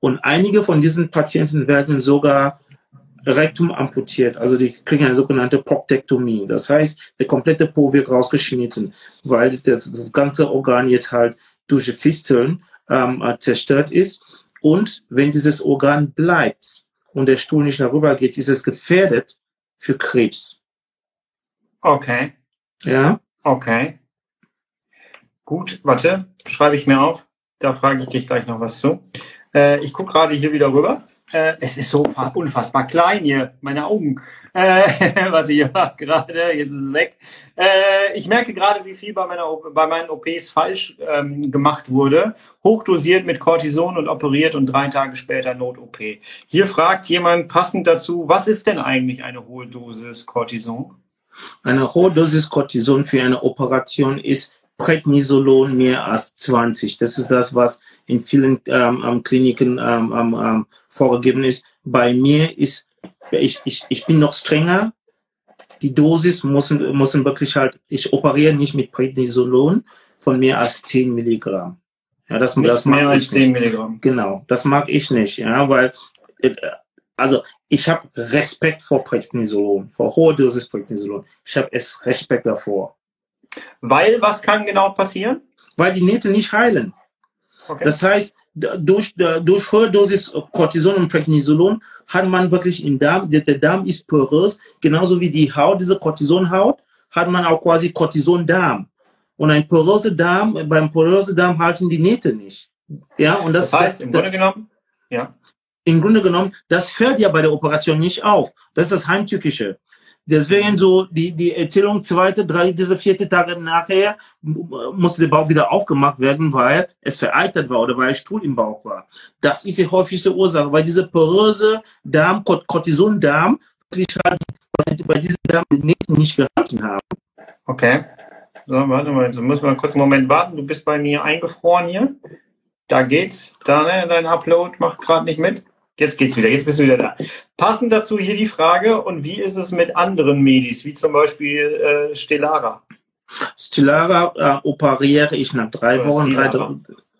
Und einige von diesen Patienten werden sogar Rektum amputiert, also die kriegen eine sogenannte Proktektomie. Das heißt, der komplette Po wird rausgeschnitten, weil das, das ganze Organ jetzt halt durch Fisteln ähm, äh, zerstört ist. Und wenn dieses Organ bleibt und der Stuhl nicht darüber geht, ist es gefährdet für Krebs. Okay. Ja. Okay. Gut, warte, schreibe ich mir auf. Da frage ich dich gleich noch was zu. Äh, ich gucke gerade hier wieder rüber. Äh, es ist so unfassbar klein hier, meine Augen. Äh, warte, hier war gerade, jetzt ist es weg. Äh, ich merke gerade, wie viel bei, meiner, bei meinen OPs falsch ähm, gemacht wurde. Hochdosiert mit Cortison und operiert und drei Tage später Not-OP. Hier fragt jemand passend dazu, was ist denn eigentlich eine hohe Dosis Cortison? Eine hohe Dosis Cortison für eine Operation ist Prednisolon mehr als 20. Das ist das, was in vielen ähm, Kliniken ähm, ähm, vorgegeben ist. Bei mir ist, ich, ich, ich bin noch strenger. Die Dosis muss, muss wirklich halt, ich operiere nicht mit Prednisolon von mehr als 10 Milligramm. Ja, das, nicht das mehr als 10 Milligramm. Genau, das mag ich nicht, ja, weil, äh, also ich habe Respekt vor Prednisolon, vor hoher Dosis Prednisolon. Ich habe es Respekt davor. Weil was kann genau passieren? Weil die Nähte nicht heilen. Okay. Das heißt, durch, durch hohe Dosis Cortison und Prednisolon hat man wirklich im Darm, der, der Darm ist porös, genauso wie die Haut, diese Cortisonhaut, hat man auch quasi Cortisondarm. Und ein poröser Darm, beim porösen Darm halten die Nähte nicht. Ja, und das, das heißt, im Grunde genommen, ja. Im Grunde genommen, das fällt ja bei der Operation nicht auf. Das ist das Heimtückische. Deswegen so die, die Erzählung zweite, dritte, vierte Tage nachher musste der Bauch wieder aufgemacht werden, weil es vereitert war oder weil Stuhl im Bauch war. Das ist die häufigste Ursache, weil diese poröse Darm, Cortison-Darm, bei diesem Darm nicht gehalten haben. Okay. So, warte mal, jetzt muss mal kurz einen Moment warten. Du bist bei mir eingefroren hier. Da geht's. Da, ne, dein Upload macht gerade nicht mit. Jetzt geht's wieder, jetzt bist du wieder da. Passend dazu hier die Frage, und wie ist es mit anderen Medis, wie zum Beispiel äh, Stellara? Stellara äh, operiere ich nach drei Wochen, drei,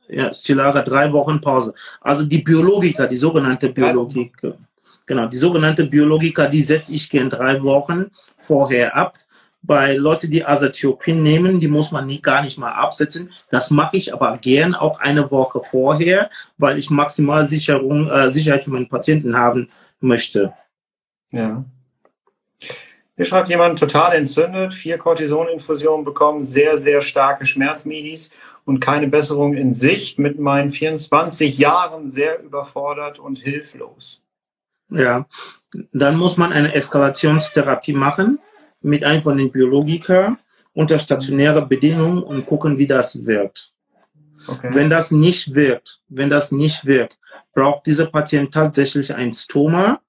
ja, Stellara drei Wochen Pause. Also die Biologiker, die sogenannte Biologiker, genau, die sogenannte Biologiker, die setze ich gern drei Wochen vorher ab bei Leuten, die Azathioprин nehmen, die muss man nie, gar nicht mal absetzen. Das mache ich aber gern auch eine Woche vorher, weil ich maximal Sicherung, äh, Sicherheit für meinen Patienten haben möchte. Ja. Hier schreibt jemand, total entzündet, vier Cortisoninfusionen bekommen, sehr, sehr starke Schmerzmedis und keine Besserung in Sicht, mit meinen 24 Jahren sehr überfordert und hilflos. Ja, dann muss man eine Eskalationstherapie machen mit einem von den Biologikern unter stationärer Bedingungen und gucken, wie das wirkt. Okay. Wenn das nicht wirkt, wenn das nicht wirkt, braucht dieser Patient tatsächlich ein Stoma,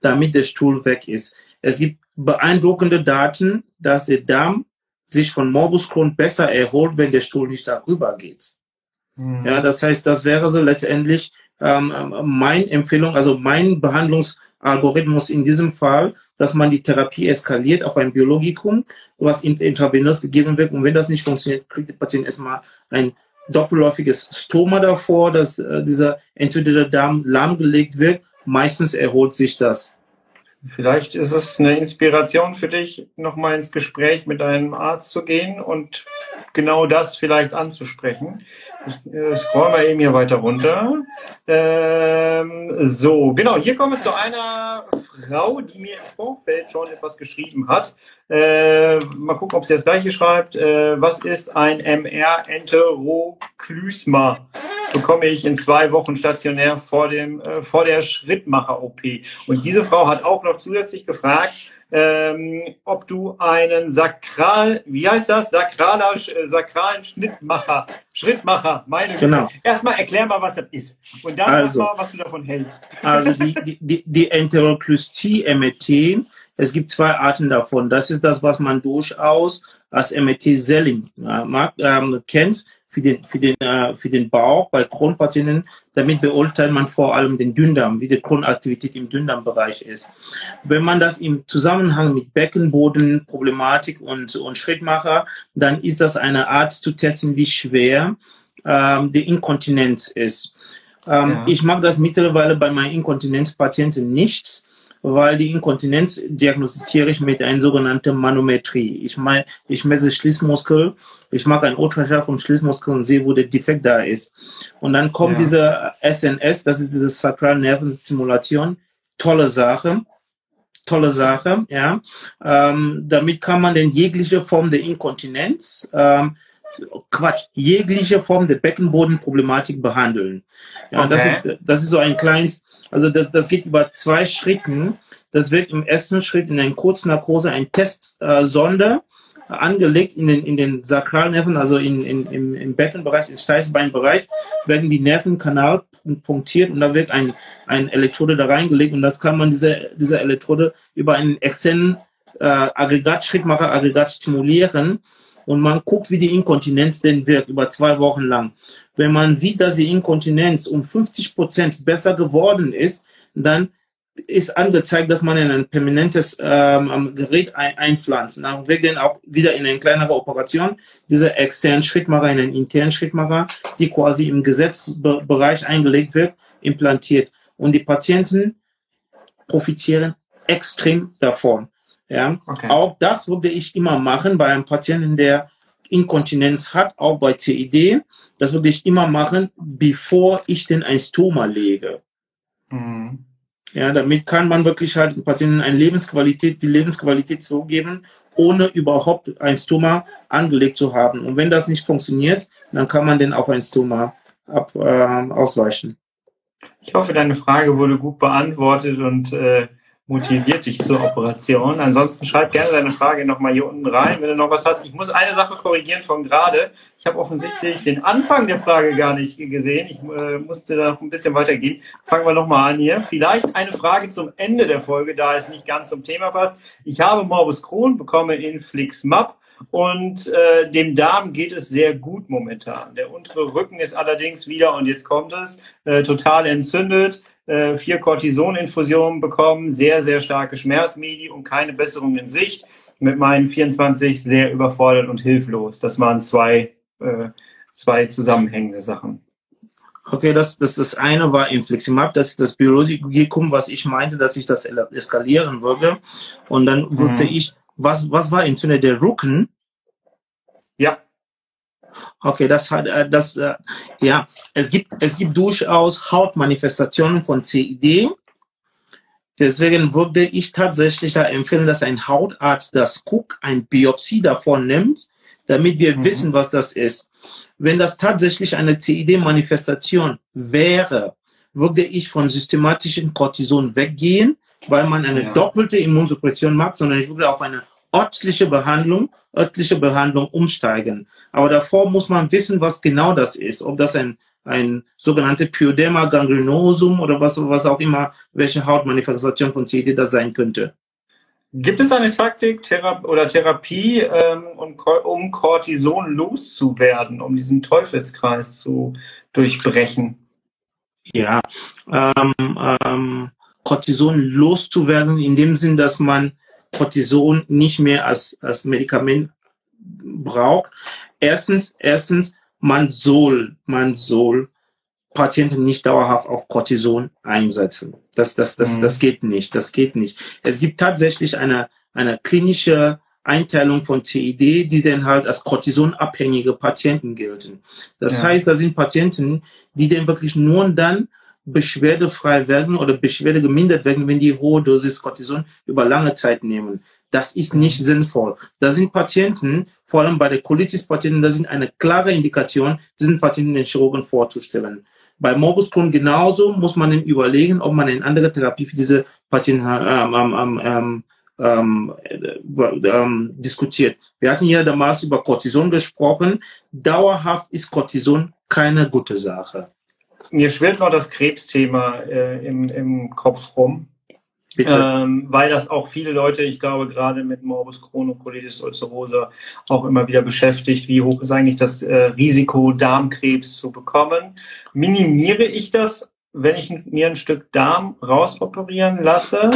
damit der Stuhl weg ist. Es gibt beeindruckende Daten, dass der Darm sich von Morbus Crohn besser erholt, wenn der Stuhl nicht darüber geht. Mhm. Ja, das heißt, das wäre so letztendlich ähm, meine Empfehlung, also mein Behandlungsalgorithmus in diesem Fall, dass man die Therapie eskaliert auf ein Biologikum, was intravenös gegeben wird. Und wenn das nicht funktioniert, kriegt der Patient erstmal ein doppelläufiges Stoma davor, dass äh, dieser entweder Darm lahmgelegt wird. Meistens erholt sich das. Vielleicht ist es eine Inspiration für dich, nochmal ins Gespräch mit deinem Arzt zu gehen und genau das vielleicht anzusprechen. Ich äh, scroll mal eben hier weiter runter. Ähm, so, genau, hier kommen wir zu einer Frau, die mir im Vorfeld schon etwas geschrieben hat. Äh, mal gucken, ob sie das gleiche schreibt. Äh, was ist ein MR-Enteroklysma? Bekomme ich in zwei Wochen stationär vor, dem, äh, vor der Schrittmacher-OP. Und diese Frau hat auch noch zusätzlich gefragt, ähm, ob du einen Sakral, wie heißt das? Sakraler, äh, sakralen Schnittmacher, Schrittmacher, meine genau. Erstmal erklär mal, was das ist. Und dann also, mal, was du davon hältst. Also die, die, die, Enteroklystie-Emethen, es gibt zwei Arten davon. Das ist das, was man durchaus als Emethe-Selling äh, ähm, kennt für den, für den, äh, für den Bauch bei Kronpatienten. Damit beurteilt man vor allem den Dünndarm, wie die Kronaktivität im Dünndarmbereich ist. Wenn man das im Zusammenhang mit Beckenbodenproblematik und, und Schrittmacher, dann ist das eine Art zu testen, wie schwer ähm, die Inkontinenz ist. Ähm, ja. Ich mag das mittlerweile bei meinen Inkontinenzpatienten nicht, weil die Inkontinenz diagnostiziere ich mit einer sogenannten Manometrie. Ich meine, ich messe Schließmuskel, ich mache einen Ultraschall vom Schließmuskel und sehe, wo der Defekt da ist. Und dann kommt ja. diese SNS, das ist diese Sacral Nervenstimulation, tolle Sache tolle Sache, ja. Ähm, damit kann man denn jegliche Form der Inkontinenz, ähm, Quatsch, jegliche Form der Beckenbodenproblematik behandeln. Ja, okay. das ist, das ist so ein kleines, also das, das geht über zwei Schritten. Das wird im ersten Schritt in einer Kurznarkose ein Testsonde äh, angelegt in den, in den Sakralnerven, also in, in, im, im Beckenbereich, im Steißbeinbereich, werden die Nervenkanal punktiert und da wird ein, ein Elektrode da reingelegt und das kann man diese, diese Elektrode über einen externen äh, Aggregat, Schrittmacher Aggregat stimulieren und man guckt, wie die Inkontinenz denn wirkt über zwei Wochen lang. Wenn man sieht, dass die Inkontinenz um 50 Prozent besser geworden ist, dann ist angezeigt, dass man in ein permanentes ähm, Gerät ein, einpflanzt. Dann wird dann auch wieder in eine kleinere Operation dieser externen Schrittmacher in einen internen Schrittmacher, die quasi im Gesetzbereich eingelegt wird, implantiert. Und die Patienten profitieren extrem davon. Ja, okay. auch das würde ich immer machen bei einem Patienten, der Inkontinenz hat, auch bei CID. Das würde ich immer machen, bevor ich den ein Stoma lege. Mhm. Ja, damit kann man wirklich halt dem Patienten eine Lebensqualität, die Lebensqualität so geben, ohne überhaupt ein Stoma angelegt zu haben. Und wenn das nicht funktioniert, dann kann man den auf ein Stoma ab, äh, ausweichen. Ich hoffe, deine Frage wurde gut beantwortet und äh, motiviert dich zur Operation. Ansonsten schreib gerne deine Frage nochmal hier unten rein, wenn du noch was hast. Ich muss eine Sache korrigieren von gerade. Ich habe offensichtlich den Anfang der Frage gar nicht gesehen. Ich äh, musste da noch ein bisschen weitergehen. Fangen wir nochmal an hier. Vielleicht eine Frage zum Ende der Folge, da es nicht ganz zum Thema passt. Ich habe Morbus Crohn, bekomme Inflixmab und äh, dem Darm geht es sehr gut momentan. Der untere Rücken ist allerdings wieder, und jetzt kommt es, äh, total entzündet äh, vier Cortisoninfusionen bekommen, sehr, sehr starke Schmerzmedi und keine Besserung in Sicht. Mit meinen 24 sehr überfordert und hilflos. Das waren zwei, äh, zwei zusammenhängende Sachen. Okay, das, das, das eine war Infliximab, das das Biologikum, was ich meinte, dass ich das eskalieren würde. Und dann wusste mhm. ich, was, was war Entzündung der Rücken? Ja. Okay, das hat äh, das äh, ja, es gibt es gibt durchaus Hautmanifestationen von CID. Deswegen würde ich tatsächlich empfehlen, dass ein Hautarzt das guckt, ein Biopsie davon nimmt, damit wir mhm. wissen, was das ist. Wenn das tatsächlich eine CID-Manifestation wäre, würde ich von systematischen Cortison weggehen, weil man eine ja. doppelte Immunsuppression macht, sondern ich würde auf eine örtliche Behandlung, örtliche Behandlung umsteigen. Aber davor muss man wissen, was genau das ist. Ob das ein, ein sogenannte Pyoderma gangrenosum oder was, was auch immer, welche Hautmanifestation von CD das sein könnte. Gibt es eine Taktik Thera oder Therapie, ähm, um, um Cortison loszuwerden, um diesen Teufelskreis zu durchbrechen? Ja, ähm, ähm, Cortison loszuwerden, in dem Sinn, dass man Cortison nicht mehr als, als Medikament braucht. Erstens, erstens, man soll, man soll Patienten nicht dauerhaft auf Cortison einsetzen. Das, das, das, mhm. das geht nicht. Das geht nicht. Es gibt tatsächlich eine, eine klinische Einteilung von CID, die dann halt als Cortisonabhängige Patienten gelten. Das ja. heißt, da sind Patienten, die dann wirklich nur dann beschwerdefrei werden oder Beschwerde gemindert werden, wenn die hohe Dosis Cortison über lange Zeit nehmen. Das ist nicht sinnvoll. Da sind Patienten, vor allem bei der Colitis-Patienten, da sind eine klare Indikation, diesen Patienten den Chirurgen vorzustellen. Bei Morbus Crohn genauso muss man überlegen, ob man eine andere Therapie für diese Patienten ähm, ähm, ähm, ähm, äh, ähm, diskutiert. Wir hatten ja damals über Cortison gesprochen. Dauerhaft ist Cortison keine gute Sache. Mir schwirrt noch das Krebsthema äh, im, im Kopf rum. Ähm, weil das auch viele Leute, ich glaube, gerade mit Morbus Crohn und Colitis ulcerosa auch immer wieder beschäftigt. Wie hoch ist eigentlich das äh, Risiko, Darmkrebs zu bekommen? Minimiere ich das, wenn ich mir ein Stück Darm rausoperieren lasse?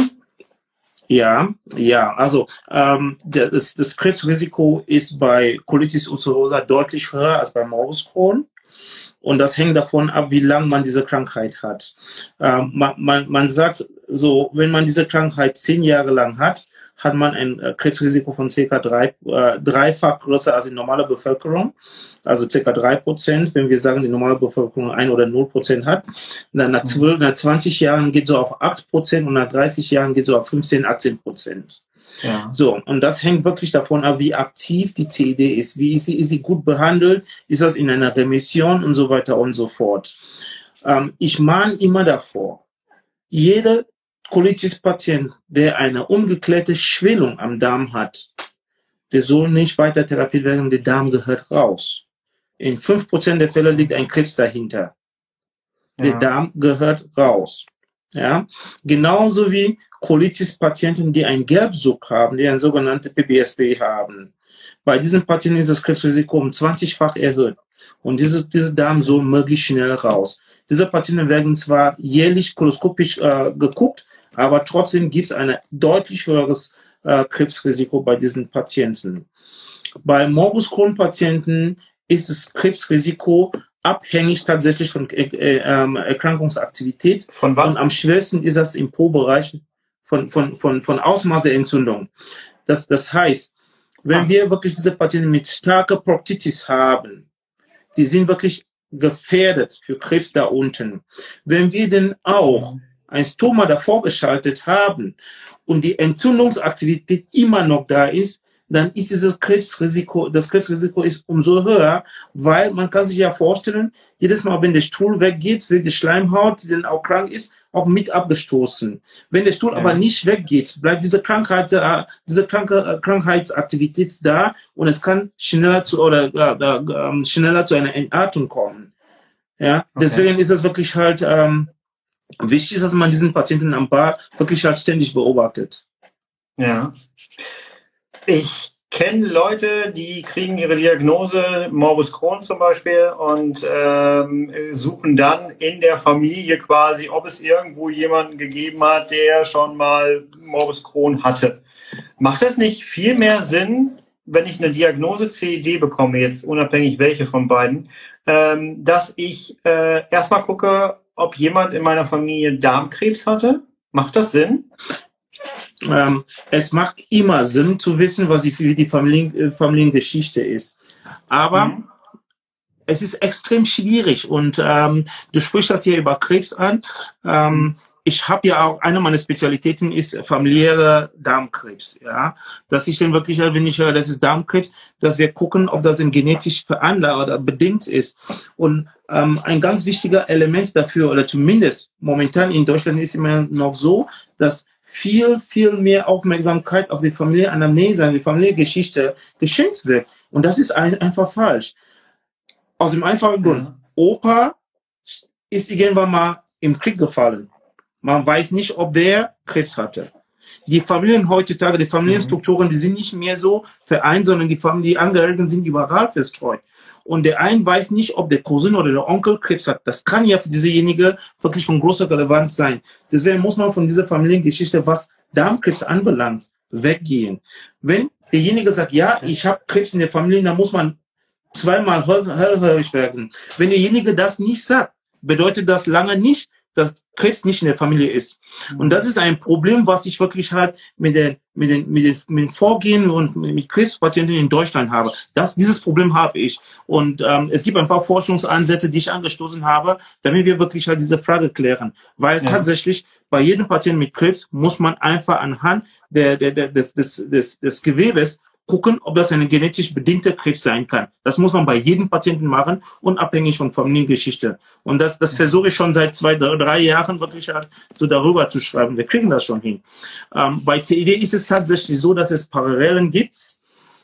Ja, ja, also ähm, das, das Krebsrisiko ist bei Colitis ulcerosa deutlich höher als bei Morbus Crohn. Und das hängt davon ab, wie lange man diese Krankheit hat. Ähm, man, man, man sagt so, wenn man diese Krankheit zehn Jahre lang hat, hat man ein äh, Krebsrisiko von ca. Drei, äh, dreifach größer als die normale Bevölkerung, also ca. drei Prozent. Wenn wir sagen, die normale Bevölkerung ein oder null Prozent hat, dann nach, 12, nach 20 Jahren geht so auf acht Prozent und nach 30 Jahren geht so auf 15, 18 Prozent. Ja. So, und das hängt wirklich davon ab, wie aktiv die CID ist. Wie ist sie, ist sie gut behandelt? Ist das in einer Remission und so weiter und so fort? Ähm, ich mahne immer davor, jeder Colitis-Patient, der eine ungeklärte Schwellung am Darm hat, der soll nicht weiter therapiert werden, der Darm gehört raus. In fünf Prozent der Fälle liegt ein Krebs dahinter. Ja. Der Darm gehört raus. Ja, genauso wie Colitis-Patienten, die ein Gelbsucht haben, die ein sogenannte PBSP haben. Bei diesen Patienten ist das Krebsrisiko um 20-fach erhöht. Und diese, diese Darm soll möglichst schnell raus. Diese Patienten werden zwar jährlich koloskopisch äh, geguckt, aber trotzdem gibt es ein deutlich höheres äh, Krebsrisiko bei diesen Patienten. Bei Morbus Crohn-Patienten ist das Krebsrisiko abhängig tatsächlich von äh, äh, ähm, Erkrankungsaktivität. Von was? Und am schwersten ist das im Po-Bereich von, von, von, von Ausmaß der Entzündung. Das, das heißt, wenn ah. wir wirklich diese Patienten mit starker Proctitis haben, die sind wirklich gefährdet für Krebs da unten. Wenn wir denn auch ein Stoma davor geschaltet haben und die Entzündungsaktivität immer noch da ist, dann ist dieses Krebsrisiko, das Krebsrisiko ist umso höher, weil man kann sich ja vorstellen, jedes Mal, wenn der Stuhl weggeht, wird die Schleimhaut, die dann auch krank ist, auch mit abgestoßen. Wenn der Stuhl ja. aber nicht weggeht, bleibt diese Krankheit, diese Kranke, äh, Krankheitsaktivität da und es kann schneller zu oder äh, äh, schneller zu einer Entartung kommen. Ja, okay. deswegen ist es wirklich halt ähm, Wichtig dass man diesen Patienten am Bar wirklich halt ständig beobachtet. Ja. Ich kenne Leute, die kriegen ihre Diagnose, Morbus Crohn zum Beispiel, und ähm, suchen dann in der Familie quasi, ob es irgendwo jemanden gegeben hat, der schon mal Morbus Crohn hatte. Macht das nicht viel mehr Sinn, wenn ich eine Diagnose CED bekomme, jetzt unabhängig welche von beiden, ähm, dass ich äh, erstmal gucke, ob jemand in meiner Familie Darmkrebs hatte? Macht das Sinn? Ähm, es macht immer Sinn zu wissen, was die, wie die Familien, äh, Familiengeschichte ist. Aber mhm. es ist extrem schwierig und ähm, du sprichst das hier über Krebs an. Ähm, ich habe ja auch, eine meiner Spezialitäten ist familiäre Darmkrebs, ja. Dass ich dann wirklich, wenn ich höre, das ist Darmkrebs, dass wir gucken, ob das ein genetisch veranlagt oder bedingt ist. Und ähm, ein ganz wichtiger Element dafür, oder zumindest momentan in Deutschland ist immer noch so, dass viel, viel mehr Aufmerksamkeit auf die Familienanamnese, die Familiengeschichte geschenkt wird. Und das ist ein, einfach falsch. Aus dem einfachen Grund, Opa ist irgendwann mal im Krieg gefallen man weiß nicht, ob der Krebs hatte. Die Familien heutzutage, die Familienstrukturen, die sind nicht mehr so vereint, sondern die Familienangehörigen sind überall verstreut. Und der ein weiß nicht, ob der Cousin oder der Onkel Krebs hat. Das kann ja für diesejenige wirklich von großer Relevanz sein. Deswegen muss man von dieser Familiengeschichte, was Darmkrebs anbelangt, weggehen. Wenn derjenige sagt, ja, ich habe Krebs in der Familie, dann muss man zweimal hellhörig werden. Wenn derjenige das nicht sagt, bedeutet das lange nicht, dass Krebs nicht in der Familie ist. Und das ist ein Problem, was ich wirklich halt mit den, mit den, mit den, mit den Vorgehen und mit Krebspatienten in Deutschland habe. Das, dieses Problem habe ich. Und ähm, es gibt ein paar Forschungsansätze, die ich angestoßen habe, damit wir wirklich halt diese Frage klären. Weil ja. tatsächlich bei jedem Patienten mit Krebs muss man einfach anhand der, der, der, des, des, des, des Gewebes gucken, ob das eine genetisch bedingte Krebs sein kann. Das muss man bei jedem Patienten machen, unabhängig von Familiengeschichte. Und das, das versuche ich schon seit zwei, drei Jahren wirklich halt so darüber zu schreiben. Wir kriegen das schon hin. Ähm, bei CID ist es tatsächlich so, dass es Parallelen gibt.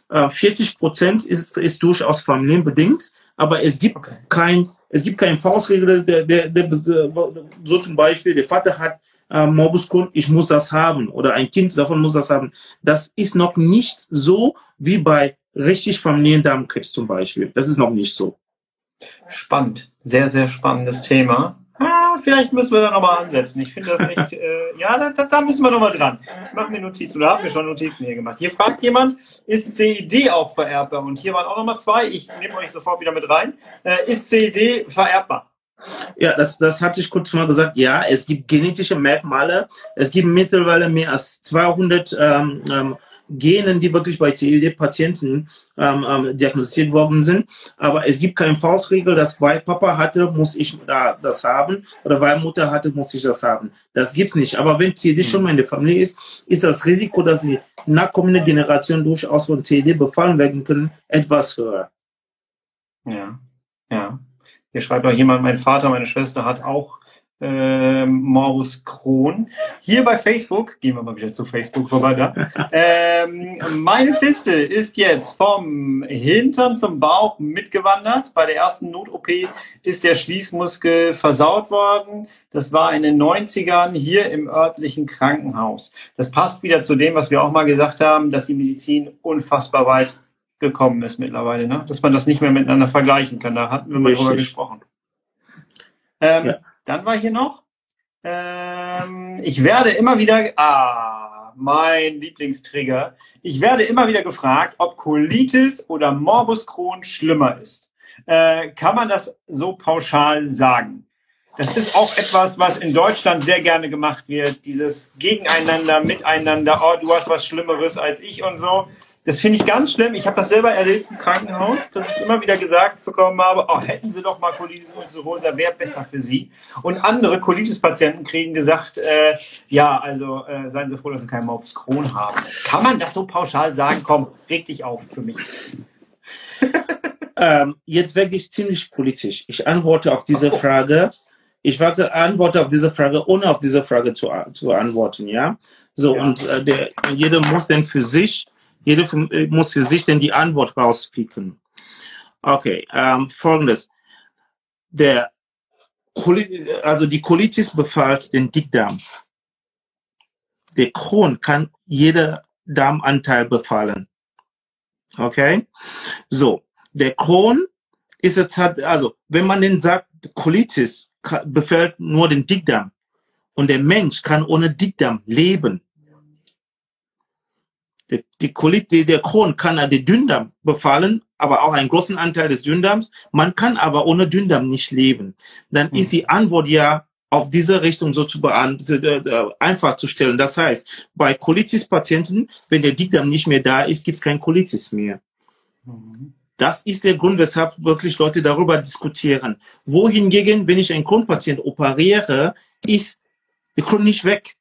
Äh, 40 Prozent ist, ist durchaus familienbedingt, aber es gibt okay. kein, es gibt keine Faustregel, der, der, der, so zum Beispiel, der Vater hat äh, Morbus Crohn, ich muss das haben oder ein Kind davon muss das haben. Das ist noch nicht so wie bei richtig Familiendarmkrebs zum Beispiel. Das ist noch nicht so. Spannend, sehr, sehr spannendes Thema. Ah, vielleicht müssen wir da nochmal ansetzen. Ich finde das nicht, äh, ja, da, da müssen wir nochmal dran. Ich mache mir Notizen oder habe mir schon Notizen hier gemacht. Hier fragt jemand, ist CID auch vererbbar? Und hier waren auch nochmal zwei. Ich nehme euch sofort wieder mit rein. Äh, ist CID vererbbar? Ja, das, das hatte ich kurz mal gesagt. Ja, es gibt genetische Merkmale. Es gibt mittlerweile mehr als 200 ähm, ähm, Genen, die wirklich bei CLD-Patienten ähm, ähm, diagnostiziert worden sind. Aber es gibt keine Faustregel, dass weil Papa hatte, muss ich da das haben oder weil Mutter hatte, muss ich das haben. Das gibt's nicht. Aber wenn CLD schon mal in der Familie ist, ist das Risiko, dass die nachkommende Generation durchaus von CLD befallen werden können, etwas höher. Ja, ja. Hier schreibt auch jemand, mein Vater, meine Schwester hat auch äh, Morbus Crohn. Hier bei Facebook, gehen wir mal wieder zu Facebook vorbei da. ähm, meine Fiste ist jetzt vom Hintern zum Bauch mitgewandert. Bei der ersten Not-OP ist der Schließmuskel versaut worden. Das war in den 90ern hier im örtlichen Krankenhaus. Das passt wieder zu dem, was wir auch mal gesagt haben, dass die Medizin unfassbar weit gekommen ist mittlerweile, ne? dass man das nicht mehr miteinander vergleichen kann. Da hatten wir mal drüber gesprochen. Ähm, ja. Dann war hier noch, ähm, ich werde immer wieder, ah, mein Lieblingstrigger, ich werde immer wieder gefragt, ob Colitis oder Morbus Crohn schlimmer ist. Äh, kann man das so pauschal sagen? Das ist auch etwas, was in Deutschland sehr gerne gemacht wird. Dieses Gegeneinander, Miteinander, oh, du hast was Schlimmeres als ich und so. Das finde ich ganz schlimm. Ich habe das selber erlebt im Krankenhaus, dass ich immer wieder gesagt bekommen habe, oh, hätten Sie doch mal Colitis ulcerosa, wäre besser für Sie. Und andere Colitis-Patienten kriegen gesagt, äh, ja, also äh, seien Sie froh, dass Sie keinen Morbus Crohn haben. Kann man das so pauschal sagen? Komm, reg dich auf für mich. ähm, jetzt wirklich ziemlich politisch. Ich antworte auf diese Frage. Ich antworte auf diese Frage, ohne auf diese Frage zu, zu antworten, ja. So, ja. und äh, der, jeder muss dann für sich jeder äh, muss für sich denn die Antwort rauspicken. Okay, ähm, folgendes. Der, also die Colitis befällt den Dickdarm. Der Kron kann jeder Darmanteil befallen. Okay? So, der Kron ist jetzt halt, also, wenn man den sagt, Colitis befällt nur den Dickdarm und der Mensch kann ohne Dickdarm leben. Die, die Colitis, der Kron kann den Dünndarm befallen, aber auch einen großen Anteil des Dünndarms. Man kann aber ohne Dünndarm nicht leben. Dann hm. ist die Antwort ja auf diese Richtung so zu beantworten, einfach zu stellen. Das heißt, bei Colitis-Patienten, wenn der Dickdarm nicht mehr da ist, gibt es kein Colitis mehr. Mhm. Das ist der Grund, weshalb wirklich Leute darüber diskutieren. Wohingegen, wenn ich einen Kronpatient operiere, ist der Kron nicht weg.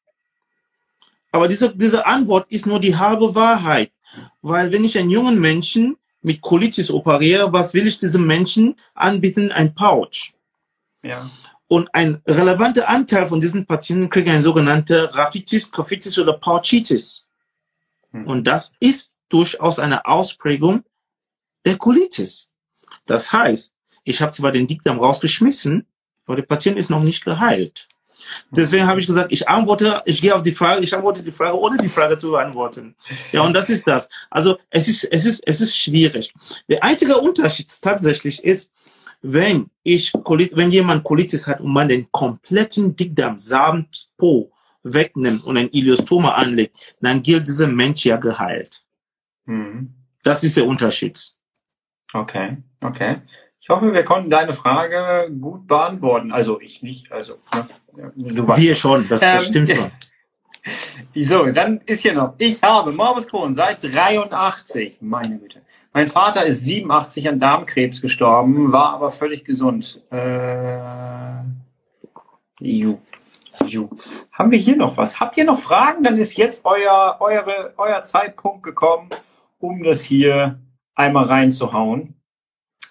Aber diese, diese Antwort ist nur die halbe Wahrheit. Weil wenn ich einen jungen Menschen mit Colitis operiere, was will ich diesem Menschen anbieten? Ein Pouch. Ja. Und ein relevanter Anteil von diesen Patienten kriegt eine sogenannte Raphitis, Cophitis oder Pouchitis. Hm. Und das ist durchaus eine Ausprägung der Colitis. Das heißt, ich habe zwar den Dickdarm rausgeschmissen, aber der Patient ist noch nicht geheilt. Deswegen habe ich gesagt, ich antworte, ich gehe auf die Frage, ich antworte die Frage, ohne die Frage zu beantworten. Ja, und das ist das. Also es ist, es ist, es ist schwierig. Der einzige Unterschied tatsächlich ist, wenn ich, wenn jemand Colitis hat und man den kompletten Dickdarm samt Po wegnimmt und ein Iliostoma anlegt, dann gilt dieser Mensch ja geheilt. Mhm. Das ist der Unterschied. Okay, okay. Ich hoffe, wir konnten deine Frage gut beantworten. Also ich nicht, also ne, du weißt. Wir schon, das, das ähm, stimmt schon. So, dann ist hier noch. Ich habe Morbus Crohn seit 83. Meine Güte. Mein Vater ist 87 an Darmkrebs gestorben, war aber völlig gesund. Äh, ju. Ju. Haben wir hier noch was? Habt ihr noch Fragen? Dann ist jetzt euer, eure, euer Zeitpunkt gekommen, um das hier einmal reinzuhauen.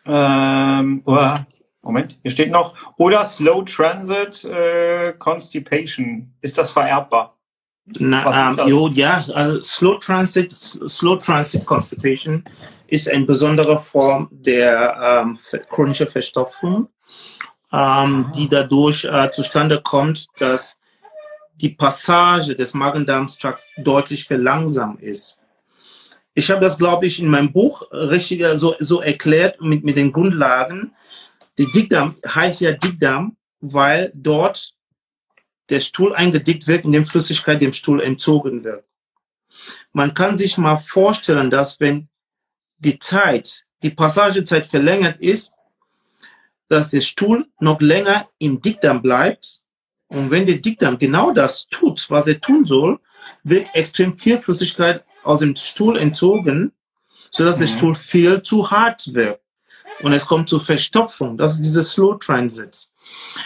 Ähm, oh, Moment, hier steht noch, oder Slow Transit äh, Constipation. Ist das vererbbar? Na, ähm, jo, ja, also Slow Transit, Slow Transit Constipation ist eine besondere Form der ähm, chronischen Verstopfung, ähm, die dadurch äh, zustande kommt, dass die Passage des Magen-Darm-Trakts deutlich verlangsamt ist. Ich habe das, glaube ich, in meinem Buch richtig so, so erklärt mit, mit den Grundlagen. Die Dickdarm heißt ja Dickdarm, weil dort der Stuhl eingedickt wird, in dem Flüssigkeit dem Stuhl entzogen wird. Man kann sich mal vorstellen, dass wenn die Zeit, die Passagezeit verlängert ist, dass der Stuhl noch länger im Dickdarm bleibt. Und wenn der Dickdarm genau das tut, was er tun soll, wird extrem viel Flüssigkeit aus dem Stuhl entzogen, sodass mhm. der Stuhl viel zu hart wird. Und es kommt zur Verstopfung. Das ist dieses Slow Transit.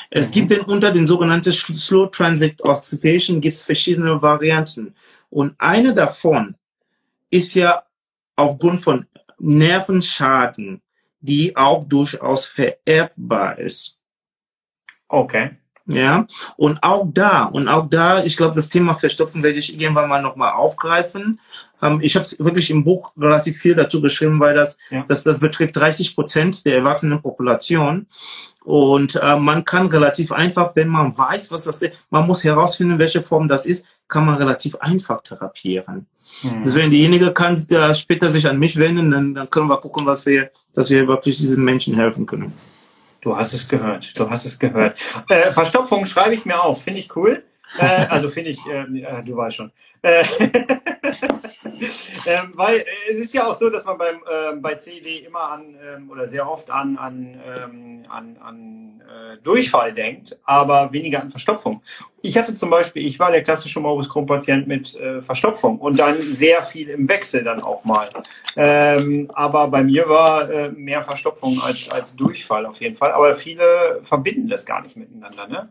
Es mhm. gibt den unter den sogenannten Slow Transit Occupation gibt es verschiedene Varianten. Und eine davon ist ja aufgrund von Nervenschaden, die auch durchaus vererbbar ist. Okay. Ja, und auch da, und auch da, ich glaube, das Thema Verstopfen werde ich irgendwann mal nochmal aufgreifen. Ähm, ich habe wirklich im Buch relativ viel dazu geschrieben, weil das, ja. das, das betrifft 30 Prozent der erwachsenen Population. Und äh, man kann relativ einfach, wenn man weiß, was das ist, man muss herausfinden, welche Form das ist, kann man relativ einfach therapieren. Mhm. Deswegen diejenige kann äh, später sich an mich wenden, dann, dann können wir gucken, was wir, dass wir wirklich diesen Menschen helfen können. Du hast es gehört. Du hast es gehört. Äh, Verstopfung schreibe ich mir auf. Finde ich cool. Äh, also finde ich, äh, äh, du weißt schon. Äh, ähm, weil es ist ja auch so, dass man beim, äh, bei CD immer an ähm, oder sehr oft an, an, ähm, an, an äh, Durchfall denkt, aber weniger an Verstopfung. Ich hatte zum Beispiel, ich war der klassische Morbus Crohn-Patient mit äh, Verstopfung und dann sehr viel im Wechsel dann auch mal. Ähm, aber bei mir war äh, mehr Verstopfung als, als Durchfall auf jeden Fall. Aber viele verbinden das gar nicht miteinander, ne?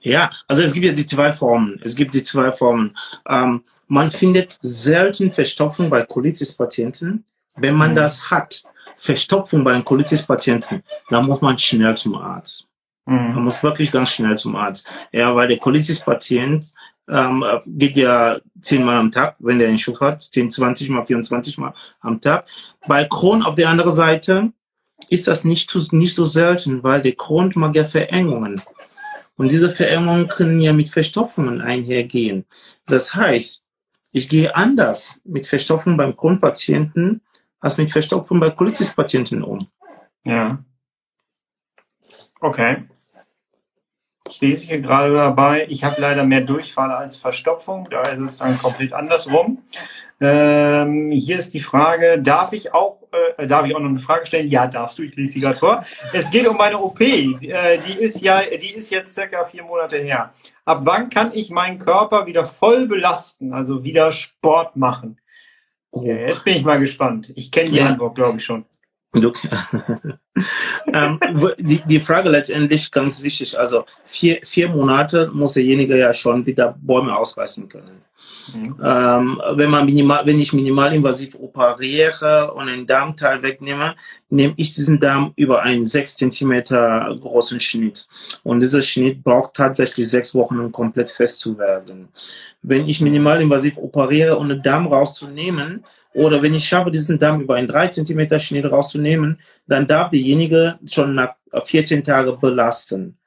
Ja, also es gibt ja die zwei Formen. Es gibt die zwei Formen. Ähm, man findet selten Verstopfung bei Colitis-Patienten. Wenn man mhm. das hat, Verstopfung bei einem Colitis-Patienten, dann muss man schnell zum Arzt. Mhm. Man muss wirklich ganz schnell zum Arzt. Ja, weil der Colitis-Patient ähm, geht ja zehnmal am Tag, wenn der einen Schub hat, 10, 20 mal, 24 mal am Tag. Bei Crohn auf der anderen Seite ist das nicht, zu, nicht so selten, weil der Crohn mag ja Verengungen. Und diese Verengungen können ja mit Verstopfungen einhergehen. Das heißt, ich gehe anders mit Verstopfung beim Grundpatienten als mit Verstopfung bei Colitis-Patienten um. Ja. Okay. Ich lese hier gerade dabei, ich habe leider mehr Durchfall als Verstopfung, da ist es dann komplett andersrum. Ähm, hier ist die Frage, darf ich auch, äh, darf ich auch noch eine Frage stellen? Ja, darfst du, ich lese sie gerade vor. Es geht um meine OP, äh, die ist ja, die ist jetzt circa vier Monate her. Ab wann kann ich meinen Körper wieder voll belasten, also wieder Sport machen? Oh. jetzt bin ich mal gespannt. Ich kenne die ja. Antwort, glaube ich schon. ähm, die, die Frage letztendlich ganz wichtig. Also vier, vier Monate muss derjenige ja schon wieder Bäume ausreißen können. Mhm. Ähm, wenn man minimal, wenn ich minimalinvasiv operiere und einen Darmteil wegnehme, nehme ich diesen Darm über einen sechs Zentimeter großen Schnitt. Und dieser Schnitt braucht tatsächlich sechs Wochen, um komplett fest zu werden. Wenn ich minimalinvasiv operiere, um den Darm rauszunehmen, oder wenn ich schaffe, diesen Darm über einen 3 cm Schnitt rauszunehmen, dann darf derjenige schon nach 14 Tagen belasten.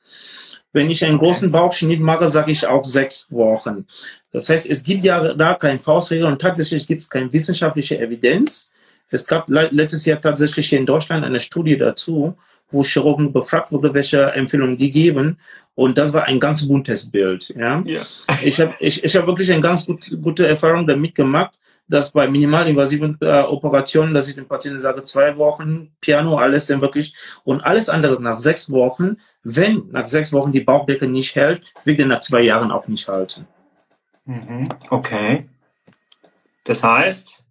Wenn ich einen großen Bauchschnitt mache, sage ich auch sechs Wochen. Das heißt, es gibt ja da keine Faustregel und tatsächlich gibt es keine wissenschaftliche Evidenz. Es gab letztes Jahr tatsächlich hier in Deutschland eine Studie dazu, wo Chirurgen befragt wurde, welche Empfehlungen die geben. Und das war ein ganz buntes Bild. Ja? ja. Ich habe ich, ich hab wirklich eine ganz gut, gute Erfahrung damit gemacht, dass bei minimalinvasiven äh, Operationen, dass ich den Patienten sage, zwei Wochen, Piano, alles dann wirklich und alles andere nach sechs Wochen. Wenn nach sechs Wochen die Bauchdecke nicht hält, wird er nach zwei Jahren auch nicht halten. Mhm. Okay. Das heißt,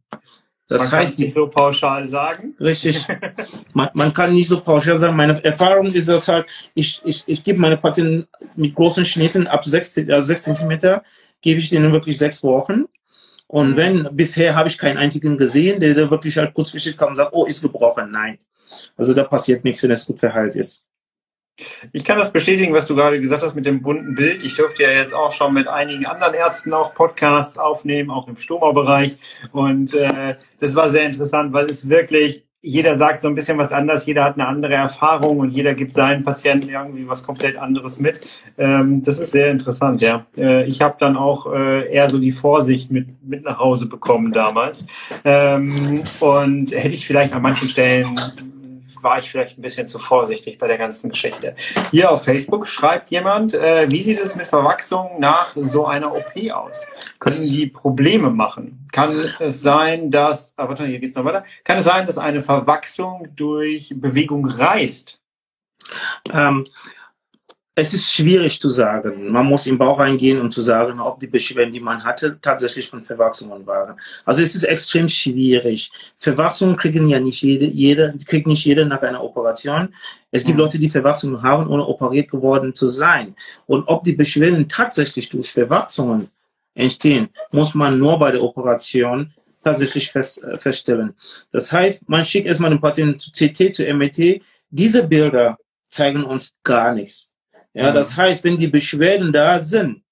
das man heißt, kann nicht so pauschal sagen. Richtig. Man, man kann nicht so pauschal sagen. Meine Erfahrung ist das halt, ich, ich, ich gebe meine Patienten mit großen Schnitten ab sechs, äh, sechs Zentimeter, gebe ich denen wirklich sechs Wochen. Und mhm. wenn, bisher habe ich keinen einzigen gesehen, der, der wirklich halt kurzfristig kam und sagt, oh, ist gebrochen. Nein. Also da passiert nichts, wenn es gut verheilt ist. Ich kann das bestätigen, was du gerade gesagt hast mit dem bunten Bild. Ich durfte ja jetzt auch schon mit einigen anderen Ärzten auch Podcasts aufnehmen, auch im Stoma-Bereich. Und äh, das war sehr interessant, weil es wirklich, jeder sagt so ein bisschen was anders, jeder hat eine andere Erfahrung und jeder gibt seinen Patienten irgendwie was komplett anderes mit. Ähm, das ist sehr interessant, ja. Äh, ich habe dann auch äh, eher so die Vorsicht mit, mit nach Hause bekommen damals. Ähm, und hätte ich vielleicht an manchen Stellen war ich vielleicht ein bisschen zu vorsichtig bei der ganzen Geschichte. Hier auf Facebook schreibt jemand, äh, wie sieht es mit Verwachsung nach so einer OP aus? Können die Probleme machen? Kann es sein, dass, ah, warte, hier geht's noch weiter. Kann es sein, dass eine Verwachsung durch Bewegung reißt? Ähm, es ist schwierig zu sagen. Man muss im Bauch reingehen, um zu sagen, ob die Beschwerden, die man hatte, tatsächlich von Verwachsungen waren. Also es ist extrem schwierig. Verwachsungen kriegen ja nicht jede, jede kriegt nicht jeder nach einer Operation. Es gibt mhm. Leute, die Verwachsungen haben, ohne operiert geworden zu sein. Und ob die Beschwerden tatsächlich durch Verwachsungen entstehen, muss man nur bei der Operation tatsächlich fest, äh, feststellen. Das heißt, man schickt erstmal den Patienten zu CT, zu MRT. Diese Bilder zeigen uns gar nichts. Ja, das heißt, wenn die Beschwerden da sind,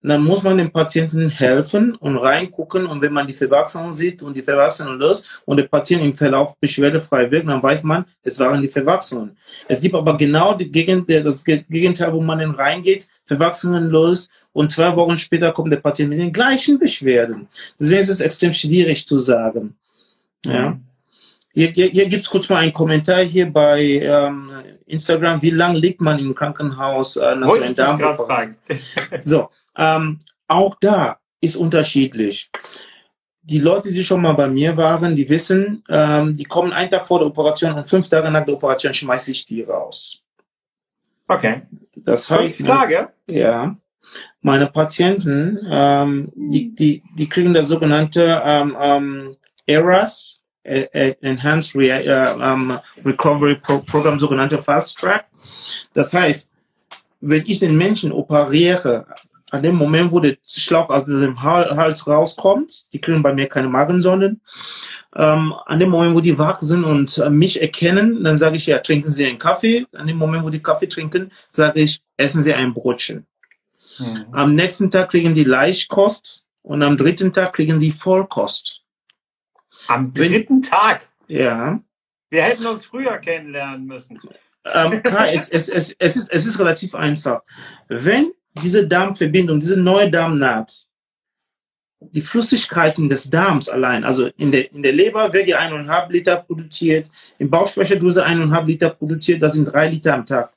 dann muss man dem Patienten helfen und reingucken. Und wenn man die Verwachsungen sieht und die Verwachsungen löst und der Patient im Verlauf beschwerdefrei wirkt, dann weiß man, es waren die Verwachsungen. Es gibt aber genau Gegenteil, das Gegenteil, wo man dann reingeht, Verwachsungen löst und zwei Wochen später kommt der Patient mit den gleichen Beschwerden. Deswegen ist es extrem schwierig zu sagen. Ja. Mhm. Hier, hier, hier gibt es kurz mal einen Kommentar hier bei ähm, Instagram. Wie lange liegt man im Krankenhaus äh, nach einem Darm? so, ähm, auch da ist unterschiedlich. Die Leute, die schon mal bei mir waren, die wissen, ähm, die kommen einen Tag vor der Operation und fünf Tage nach der Operation schmeiße ich die raus. Okay. Das heißt, fünf Tage? Ja. Meine Patienten, ähm, die, die, die kriegen das sogenannte ähm, ähm, ERAS, Enhanced Re um, Recovery Pro Program, sogenannte Fast Track. Das heißt, wenn ich den Menschen operiere, an dem Moment, wo der Schlauch aus dem Hals rauskommt, die kriegen bei mir keine Magensonden, ähm, an dem Moment, wo die wach sind und äh, mich erkennen, dann sage ich, ja, trinken Sie einen Kaffee. An dem Moment, wo die Kaffee trinken, sage ich, essen Sie ein Brotchen. Mhm. Am nächsten Tag kriegen die Leichtkost und am dritten Tag kriegen die Vollkost. Am dritten Tag? Ja. Wir hätten uns früher kennenlernen müssen. Ähm, Kai, es, es, es, es, ist, es ist relativ einfach. Wenn diese Darmverbindung, diese neue Darmnaht, die Flüssigkeiten des Darms allein, also in der, in der Leber wird ja eineinhalb Liter produziert, im Bauchspeicheldrüse eineinhalb Liter produziert, das sind drei Liter am Tag.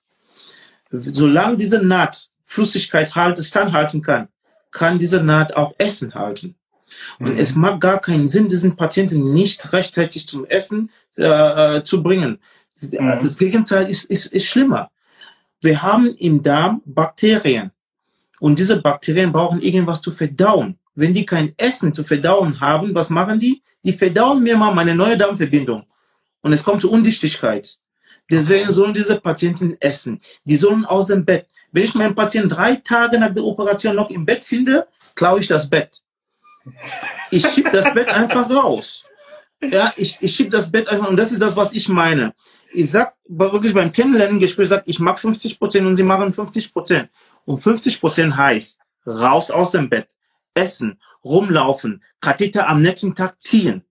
Solange diese Naht Flüssigkeit halt, standhalten kann, kann diese Naht auch Essen halten. Und mhm. es macht gar keinen Sinn, diesen Patienten nicht rechtzeitig zum Essen äh, äh zu bringen. Mhm. Das Gegenteil ist, ist, ist schlimmer. Wir haben im Darm Bakterien. Und diese Bakterien brauchen irgendwas zu verdauen. Wenn die kein Essen zu verdauen haben, was machen die? Die verdauen mir mal meine neue Darmverbindung. Und es kommt zur Undichtigkeit. Deswegen sollen diese Patienten essen. Die sollen aus dem Bett. Wenn ich meinen Patienten drei Tage nach der Operation noch im Bett finde, klaue ich das Bett. Ich schieb das Bett einfach raus. Ja, ich, ich schieb das Bett einfach, und das ist das, was ich meine. Ich sag wirklich beim Kennenlernen-Gespräch, sag, ich mag 50 Prozent und sie machen 50 Prozent. Und 50 Prozent heißt, raus aus dem Bett, essen, rumlaufen, Katheter am nächsten Tag ziehen.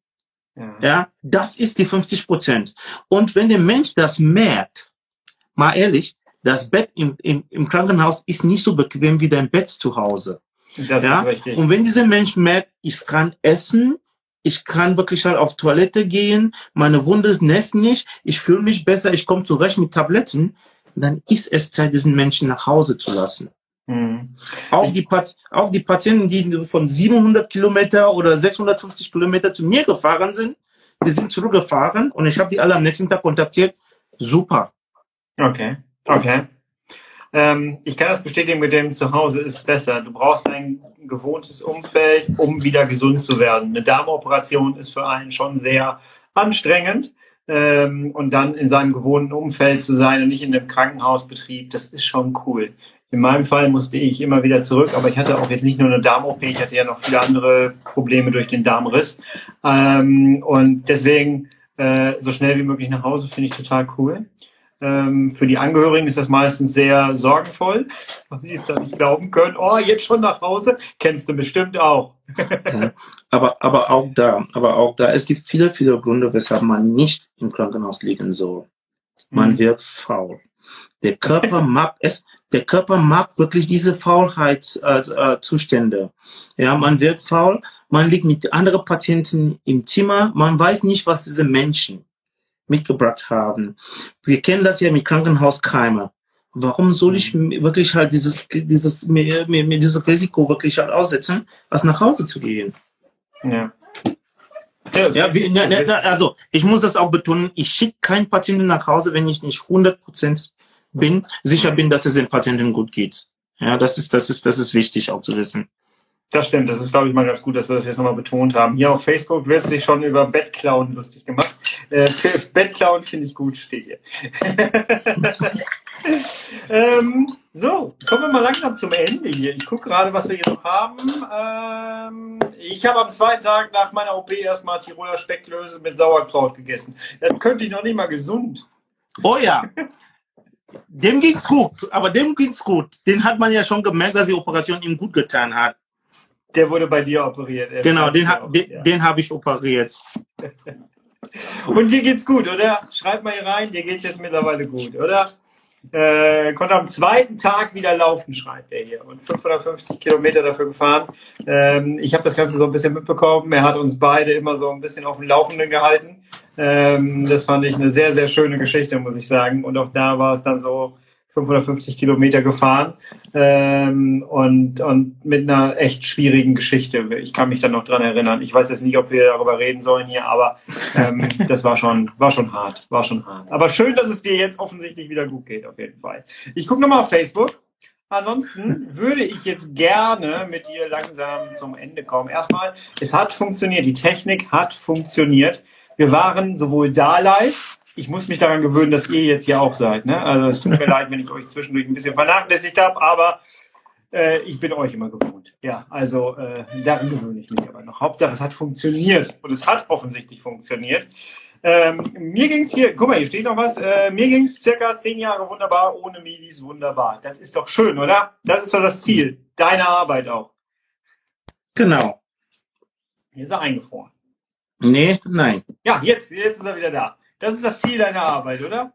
Ja, ja das ist die 50 Prozent. Und wenn der Mensch das merkt, mal ehrlich, das Bett im, im, im Krankenhaus ist nicht so bequem wie dein Bett zu Hause. Das ja? ist richtig. Und wenn dieser Mensch merkt, ich kann essen, ich kann wirklich halt auf Toilette gehen, meine Wunde nässt nicht, ich fühle mich besser, ich komme zurecht mit Tabletten, dann ist es Zeit, diesen Menschen nach Hause zu lassen. Mhm. Auch die, auch die Patienten, die von 700 Kilometer oder 650 Kilometer zu mir gefahren sind, die sind zurückgefahren und ich habe die alle am nächsten Tag kontaktiert. Super. Okay, okay. Ähm, ich kann das bestätigen mit dem Zuhause ist besser. Du brauchst ein gewohntes Umfeld, um wieder gesund zu werden. Eine Darmoperation ist für einen schon sehr anstrengend. Ähm, und dann in seinem gewohnten Umfeld zu sein und nicht in einem Krankenhausbetrieb, das ist schon cool. In meinem Fall musste ich immer wieder zurück, aber ich hatte auch jetzt nicht nur eine Darm-OP, ich hatte ja noch viele andere Probleme durch den Darmriss. Ähm, und deswegen äh, so schnell wie möglich nach Hause finde ich total cool. Ähm, für die Angehörigen ist das meistens sehr sorgenvoll, weil die es dann nicht glauben können. Oh, jetzt schon nach Hause? Kennst du bestimmt auch. Ja, aber, aber auch da, aber auch da, es gibt viele, viele Gründe, weshalb man nicht im Krankenhaus liegen soll. Man Mhm. wird faul. Der Körper mag es, der Körper mag wirklich diese Faulheitszustände. Äh, Zustände. ja, man wird faul, man liegt mit anderen Patienten im Zimmer, man weiß nicht, was diese Menschen mitgebracht haben. Wir kennen das ja mit Krankenhauskeime. Warum soll ich mir wirklich halt dieses, dieses, mir, mir, mir dieses Risiko wirklich halt aussetzen, als nach Hause zu gehen? Ja. Ja, Ja, wie, ne, ne, also ich muss das auch betonen, ich schicke keinen Patienten nach Hause, wenn ich nicht 100% bin, sicher bin, dass es den Patienten gut geht. Ja, das ist, das ist, das ist wichtig auch zu wissen. Das stimmt, das ist, glaube ich, mal ganz gut, dass wir das jetzt nochmal betont haben. Hier auf Facebook wird sich schon über Bettklauen lustig gemacht. Äh, Bettklauen finde ich gut, steht hier. ähm, so, kommen wir mal langsam zum Ende hier. Ich gucke gerade, was wir hier noch haben. Ähm, ich habe am zweiten Tag nach meiner OP erstmal Tiroler Speckklöße mit Sauerkraut gegessen. Das könnte ich noch nicht mal gesund. Oh ja. Dem ging's gut, aber dem ging's gut. Den hat man ja schon gemerkt, dass die Operation ihm gut getan hat. Der wurde bei dir operiert. Er Genau, den, den, ja. den habe ich operiert. Und dir geht's gut, oder? Schreib mal hier rein, dir geht's jetzt mittlerweile gut, oder? Äh, konnte am zweiten Tag wieder laufen, schreibt er hier. Und 550 Kilometer dafür gefahren. Ähm, ich habe das Ganze so ein bisschen mitbekommen. Er hat uns beide immer so ein bisschen auf dem Laufenden gehalten. Ähm, das fand ich eine sehr, sehr schöne Geschichte, muss ich sagen. Und auch da war es dann so 550 Kilometer gefahren ähm, und, und mit einer echt schwierigen Geschichte. Ich kann mich dann noch dran erinnern. Ich weiß jetzt nicht, ob wir darüber reden sollen hier, aber ähm, das war schon, war schon hart, war schon hart. Aber schön, dass es dir jetzt offensichtlich wieder gut geht, auf jeden Fall. Ich gucke nochmal auf Facebook. Ansonsten würde ich jetzt gerne mit dir langsam zum Ende kommen. Erstmal, es hat funktioniert, die Technik hat funktioniert. Wir waren sowohl da live, ich muss mich daran gewöhnen, dass ihr jetzt hier auch seid. Ne? Also es tut mir leid, wenn ich euch zwischendurch ein bisschen vernachlässigt habe, aber äh, ich bin euch immer gewohnt. Ja, also äh, daran gewöhne ich mich aber noch. Hauptsache, es hat funktioniert und es hat offensichtlich funktioniert. Ähm, mir ging's hier, guck mal, hier steht noch was. Äh, mir ging's circa zehn Jahre wunderbar, ohne Midis wunderbar. Das ist doch schön, oder? Das ist doch das Ziel. Deine Arbeit auch. Genau. Hier ist er eingefroren. Nee, nein. Ja, jetzt, jetzt ist er wieder da. Das ist das Ziel deiner Arbeit, oder?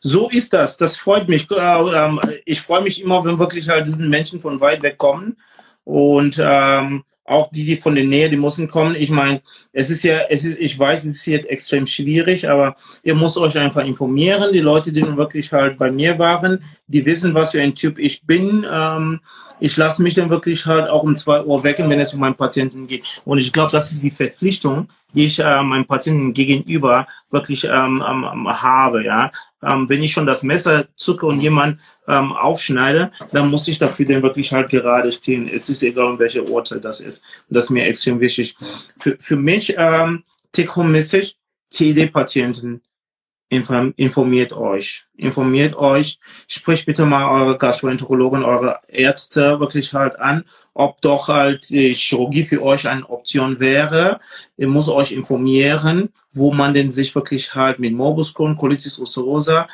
So ist das. Das freut mich. Äh, ähm, Ich freue mich immer, wenn wirklich halt diesen Menschen von weit weg kommen. Und ähm, auch die, die von der Nähe, die müssen kommen. Ich meine, es ist ja, es ist, ich weiß, es ist jetzt extrem schwierig, aber ihr müsst euch einfach informieren. Die Leute, die nun wirklich halt bei mir waren, die wissen, was für ein Typ ich bin. Ähm, ich lasse mich dann wirklich halt auch um zwei Uhr wecken, wenn es um meinen Patienten geht. Und ich glaube, das ist die Verpflichtung, die ich äh, meinem Patienten gegenüber wirklich ähm, ähm, habe. Ja, ähm, wenn ich schon das Messer zucke und jemand ähm, aufschneide, dann muss ich dafür dann wirklich halt gerade stehen. Es ist egal, um welche Uhrzeit das ist. Und das ist mir extrem wichtig. Für, für mich ähm, CD-Patienten, inform- informiert euch. Informiert euch. Spricht bitte mal eure Gastroenterologen, eure Ärzte wirklich halt an, ob doch halt die Chirurgie für euch eine Option wäre. Ihr muss euch informieren, wo man denn sich wirklich halt mit Morbus Crohn, Colitis ulcerosa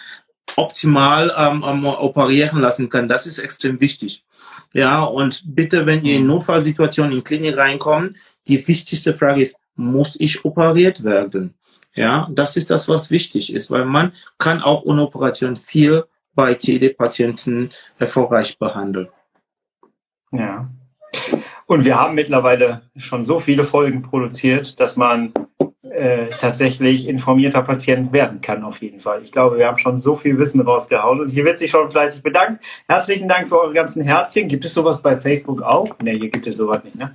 optimal ähm, ähm, operieren lassen kann. Das ist extrem wichtig. Ja, und bitte, wenn ihr in Notfallsituationen in Klinik reinkommt, die wichtigste Frage ist, muss ich operiert werden? Ja, das ist das, was wichtig ist, weil man kann auch ohne Operation viel bei CED-Patienten erfolgreich behandle. Ja. Und wir haben mittlerweile schon so viele Folgen produziert, dass man äh, tatsächlich informierter Patient werden kann, auf jeden Fall. Ich glaube, wir haben schon so viel Wissen rausgehauen und hier wird sich schon fleißig bedankt. Herzlichen Dank für eure ganzen Herzchen. Gibt es sowas bei Facebook auch? Ne, hier gibt es sowas nicht, ne?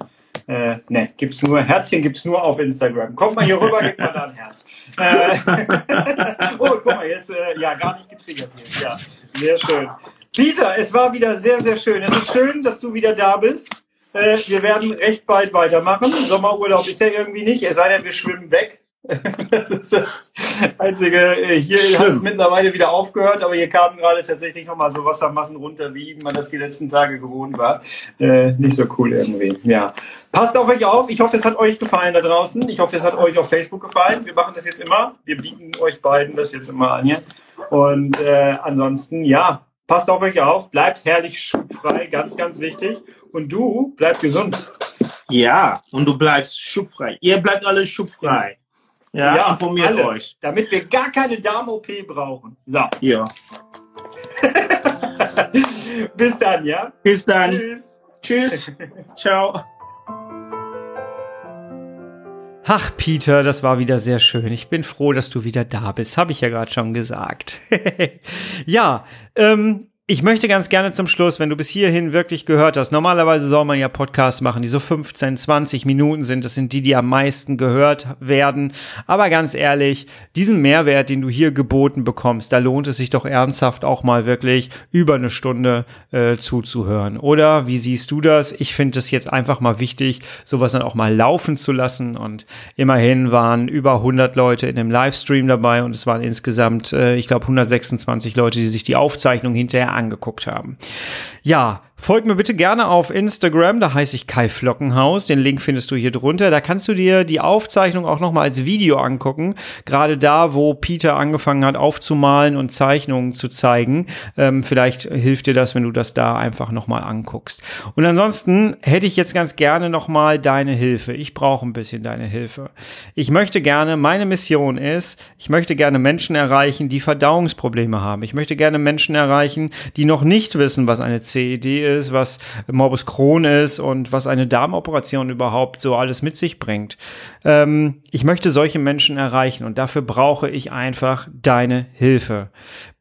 Äh, ne, gibt's nur, Herzchen gibt's nur auf Instagram. Kommt mal hier rüber, gebt mal da ein Herz. Äh, oh, guck mal, jetzt, äh, ja, gar nicht getriggert hier. Ja, sehr schön. Peter, es war wieder sehr, sehr schön. Es ist schön, dass du wieder da bist. Äh, wir werden recht bald weitermachen. Sommerurlaub ist ja irgendwie nicht, es sei denn, wir schwimmen weg. das ist das Einzige. Äh, hier hat es mittlerweile wieder aufgehört, aber hier kamen gerade tatsächlich nochmal so Wassermassen runter, wie man das die letzten Tage gewohnt war. Äh, nicht so cool irgendwie. Ja. Passt auf euch auf. Ich hoffe, es hat euch gefallen da draußen. Ich hoffe, es hat euch auf Facebook gefallen. Wir machen das jetzt immer. Wir bieten euch beiden das jetzt immer an hier. Und äh, ansonsten, ja, passt auf euch auf. Bleibt herrlich schubfrei. Ganz, ganz wichtig. Und du bleib gesund. Ja, und du bleibst schubfrei. Ihr bleibt alle schubfrei. Ja, ja informiert alle, euch. Damit wir gar keine Darm-OP brauchen. So. Ja. Bis dann, ja? Bis dann. Tschüss. Tschüss. Ciao. Ach, Peter, das war wieder sehr schön. Ich bin froh, dass du wieder da bist. Habe ich ja gerade schon gesagt. ja, ähm, ich möchte ganz gerne zum Schluss, wenn du bis hierhin wirklich gehört hast, normalerweise soll man ja Podcasts machen, die so 15, 20 Minuten sind. Das sind die, die am meisten gehört werden. Aber ganz ehrlich, diesen Mehrwert, den du hier geboten bekommst, da lohnt es sich doch ernsthaft auch mal wirklich über eine Stunde äh, zuzuhören. Oder wie siehst du das? Ich finde es jetzt einfach mal wichtig, sowas dann auch mal laufen zu lassen. Und immerhin waren über 100 Leute in dem Livestream dabei und es waren insgesamt, äh, ich glaube, 126 Leute, die sich die Aufzeichnung hinterher angeguckt haben. Ja, Folgt mir bitte gerne auf Instagram, da heiße ich Kai Flockenhaus. Den Link findest du hier drunter. Da kannst du dir die Aufzeichnung auch nochmal als Video angucken. Gerade da, wo Peter angefangen hat aufzumalen und Zeichnungen zu zeigen. Ähm, vielleicht hilft dir das, wenn du das da einfach nochmal anguckst. Und ansonsten hätte ich jetzt ganz gerne nochmal deine Hilfe. Ich brauche ein bisschen deine Hilfe. Ich möchte gerne, meine Mission ist, ich möchte gerne Menschen erreichen, die Verdauungsprobleme haben. Ich möchte gerne Menschen erreichen, die noch nicht wissen, was eine CED ist ist, was Morbus Crohn ist und was eine Darmoperation überhaupt so alles mit sich bringt. Ähm, ich möchte solche Menschen erreichen und dafür brauche ich einfach deine Hilfe.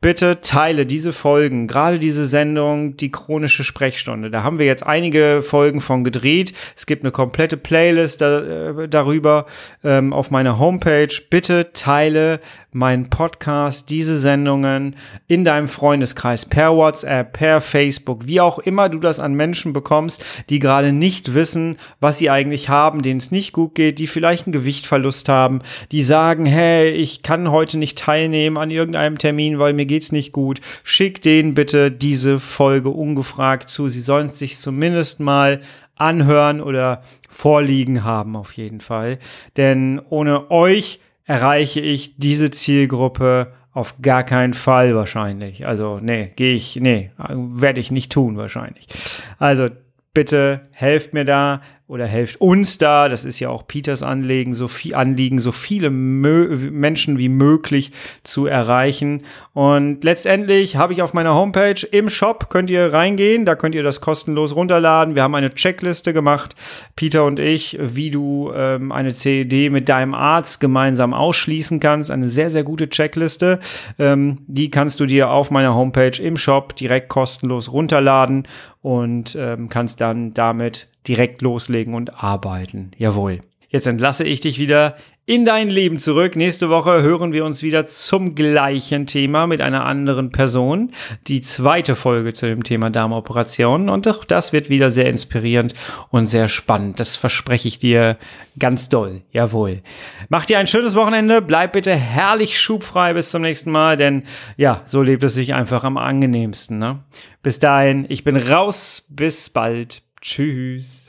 Bitte teile diese Folgen, gerade diese Sendung, die chronische Sprechstunde. Da haben wir jetzt einige Folgen von gedreht. Es gibt eine komplette Playlist da, äh, darüber ähm, auf meiner Homepage. Bitte teile meinen Podcast, diese Sendungen in deinem Freundeskreis per WhatsApp, per Facebook, wie auch immer du das an Menschen bekommst, die gerade nicht wissen, was sie eigentlich haben, denen es nicht gut geht, die vielleicht einen Gewichtverlust haben, die sagen, hey, ich kann heute nicht teilnehmen an irgendeinem Termin, weil mir geht's nicht gut. Schick denen bitte diese Folge ungefragt zu. Sie sollen sich zumindest mal anhören oder vorliegen haben auf jeden Fall. Denn ohne euch erreiche ich diese Zielgruppe auf gar keinen Fall wahrscheinlich. Also, nee, gehe ich, nee, werde ich nicht tun wahrscheinlich. Also, bitte helft mir da oder helft uns da, das ist ja auch Peters Anliegen, so viel Anliegen, so viele Mö Menschen wie möglich zu erreichen. Und letztendlich habe ich auf meiner Homepage im Shop könnt ihr reingehen, da könnt ihr das kostenlos runterladen. Wir haben eine Checkliste gemacht, Peter und ich, wie du ähm, eine CED mit deinem Arzt gemeinsam ausschließen kannst. Eine sehr, sehr gute Checkliste. Ähm, die kannst du dir auf meiner Homepage im Shop direkt kostenlos runterladen und ähm, kannst dann damit direkt loslegen und arbeiten. Jawohl. Jetzt entlasse ich dich wieder in dein Leben zurück. Nächste Woche hören wir uns wieder zum gleichen Thema mit einer anderen Person. Die zweite Folge zu dem Thema Darmoperationen. Und auch das wird wieder sehr inspirierend und sehr spannend. Das verspreche ich dir ganz doll. Jawohl. Mach dir ein schönes Wochenende. Bleib bitte herrlich schubfrei bis zum nächsten Mal, denn ja, so lebt es sich einfach am angenehmsten. Ne? Bis dahin, ich bin raus. Bis bald. Tschüss.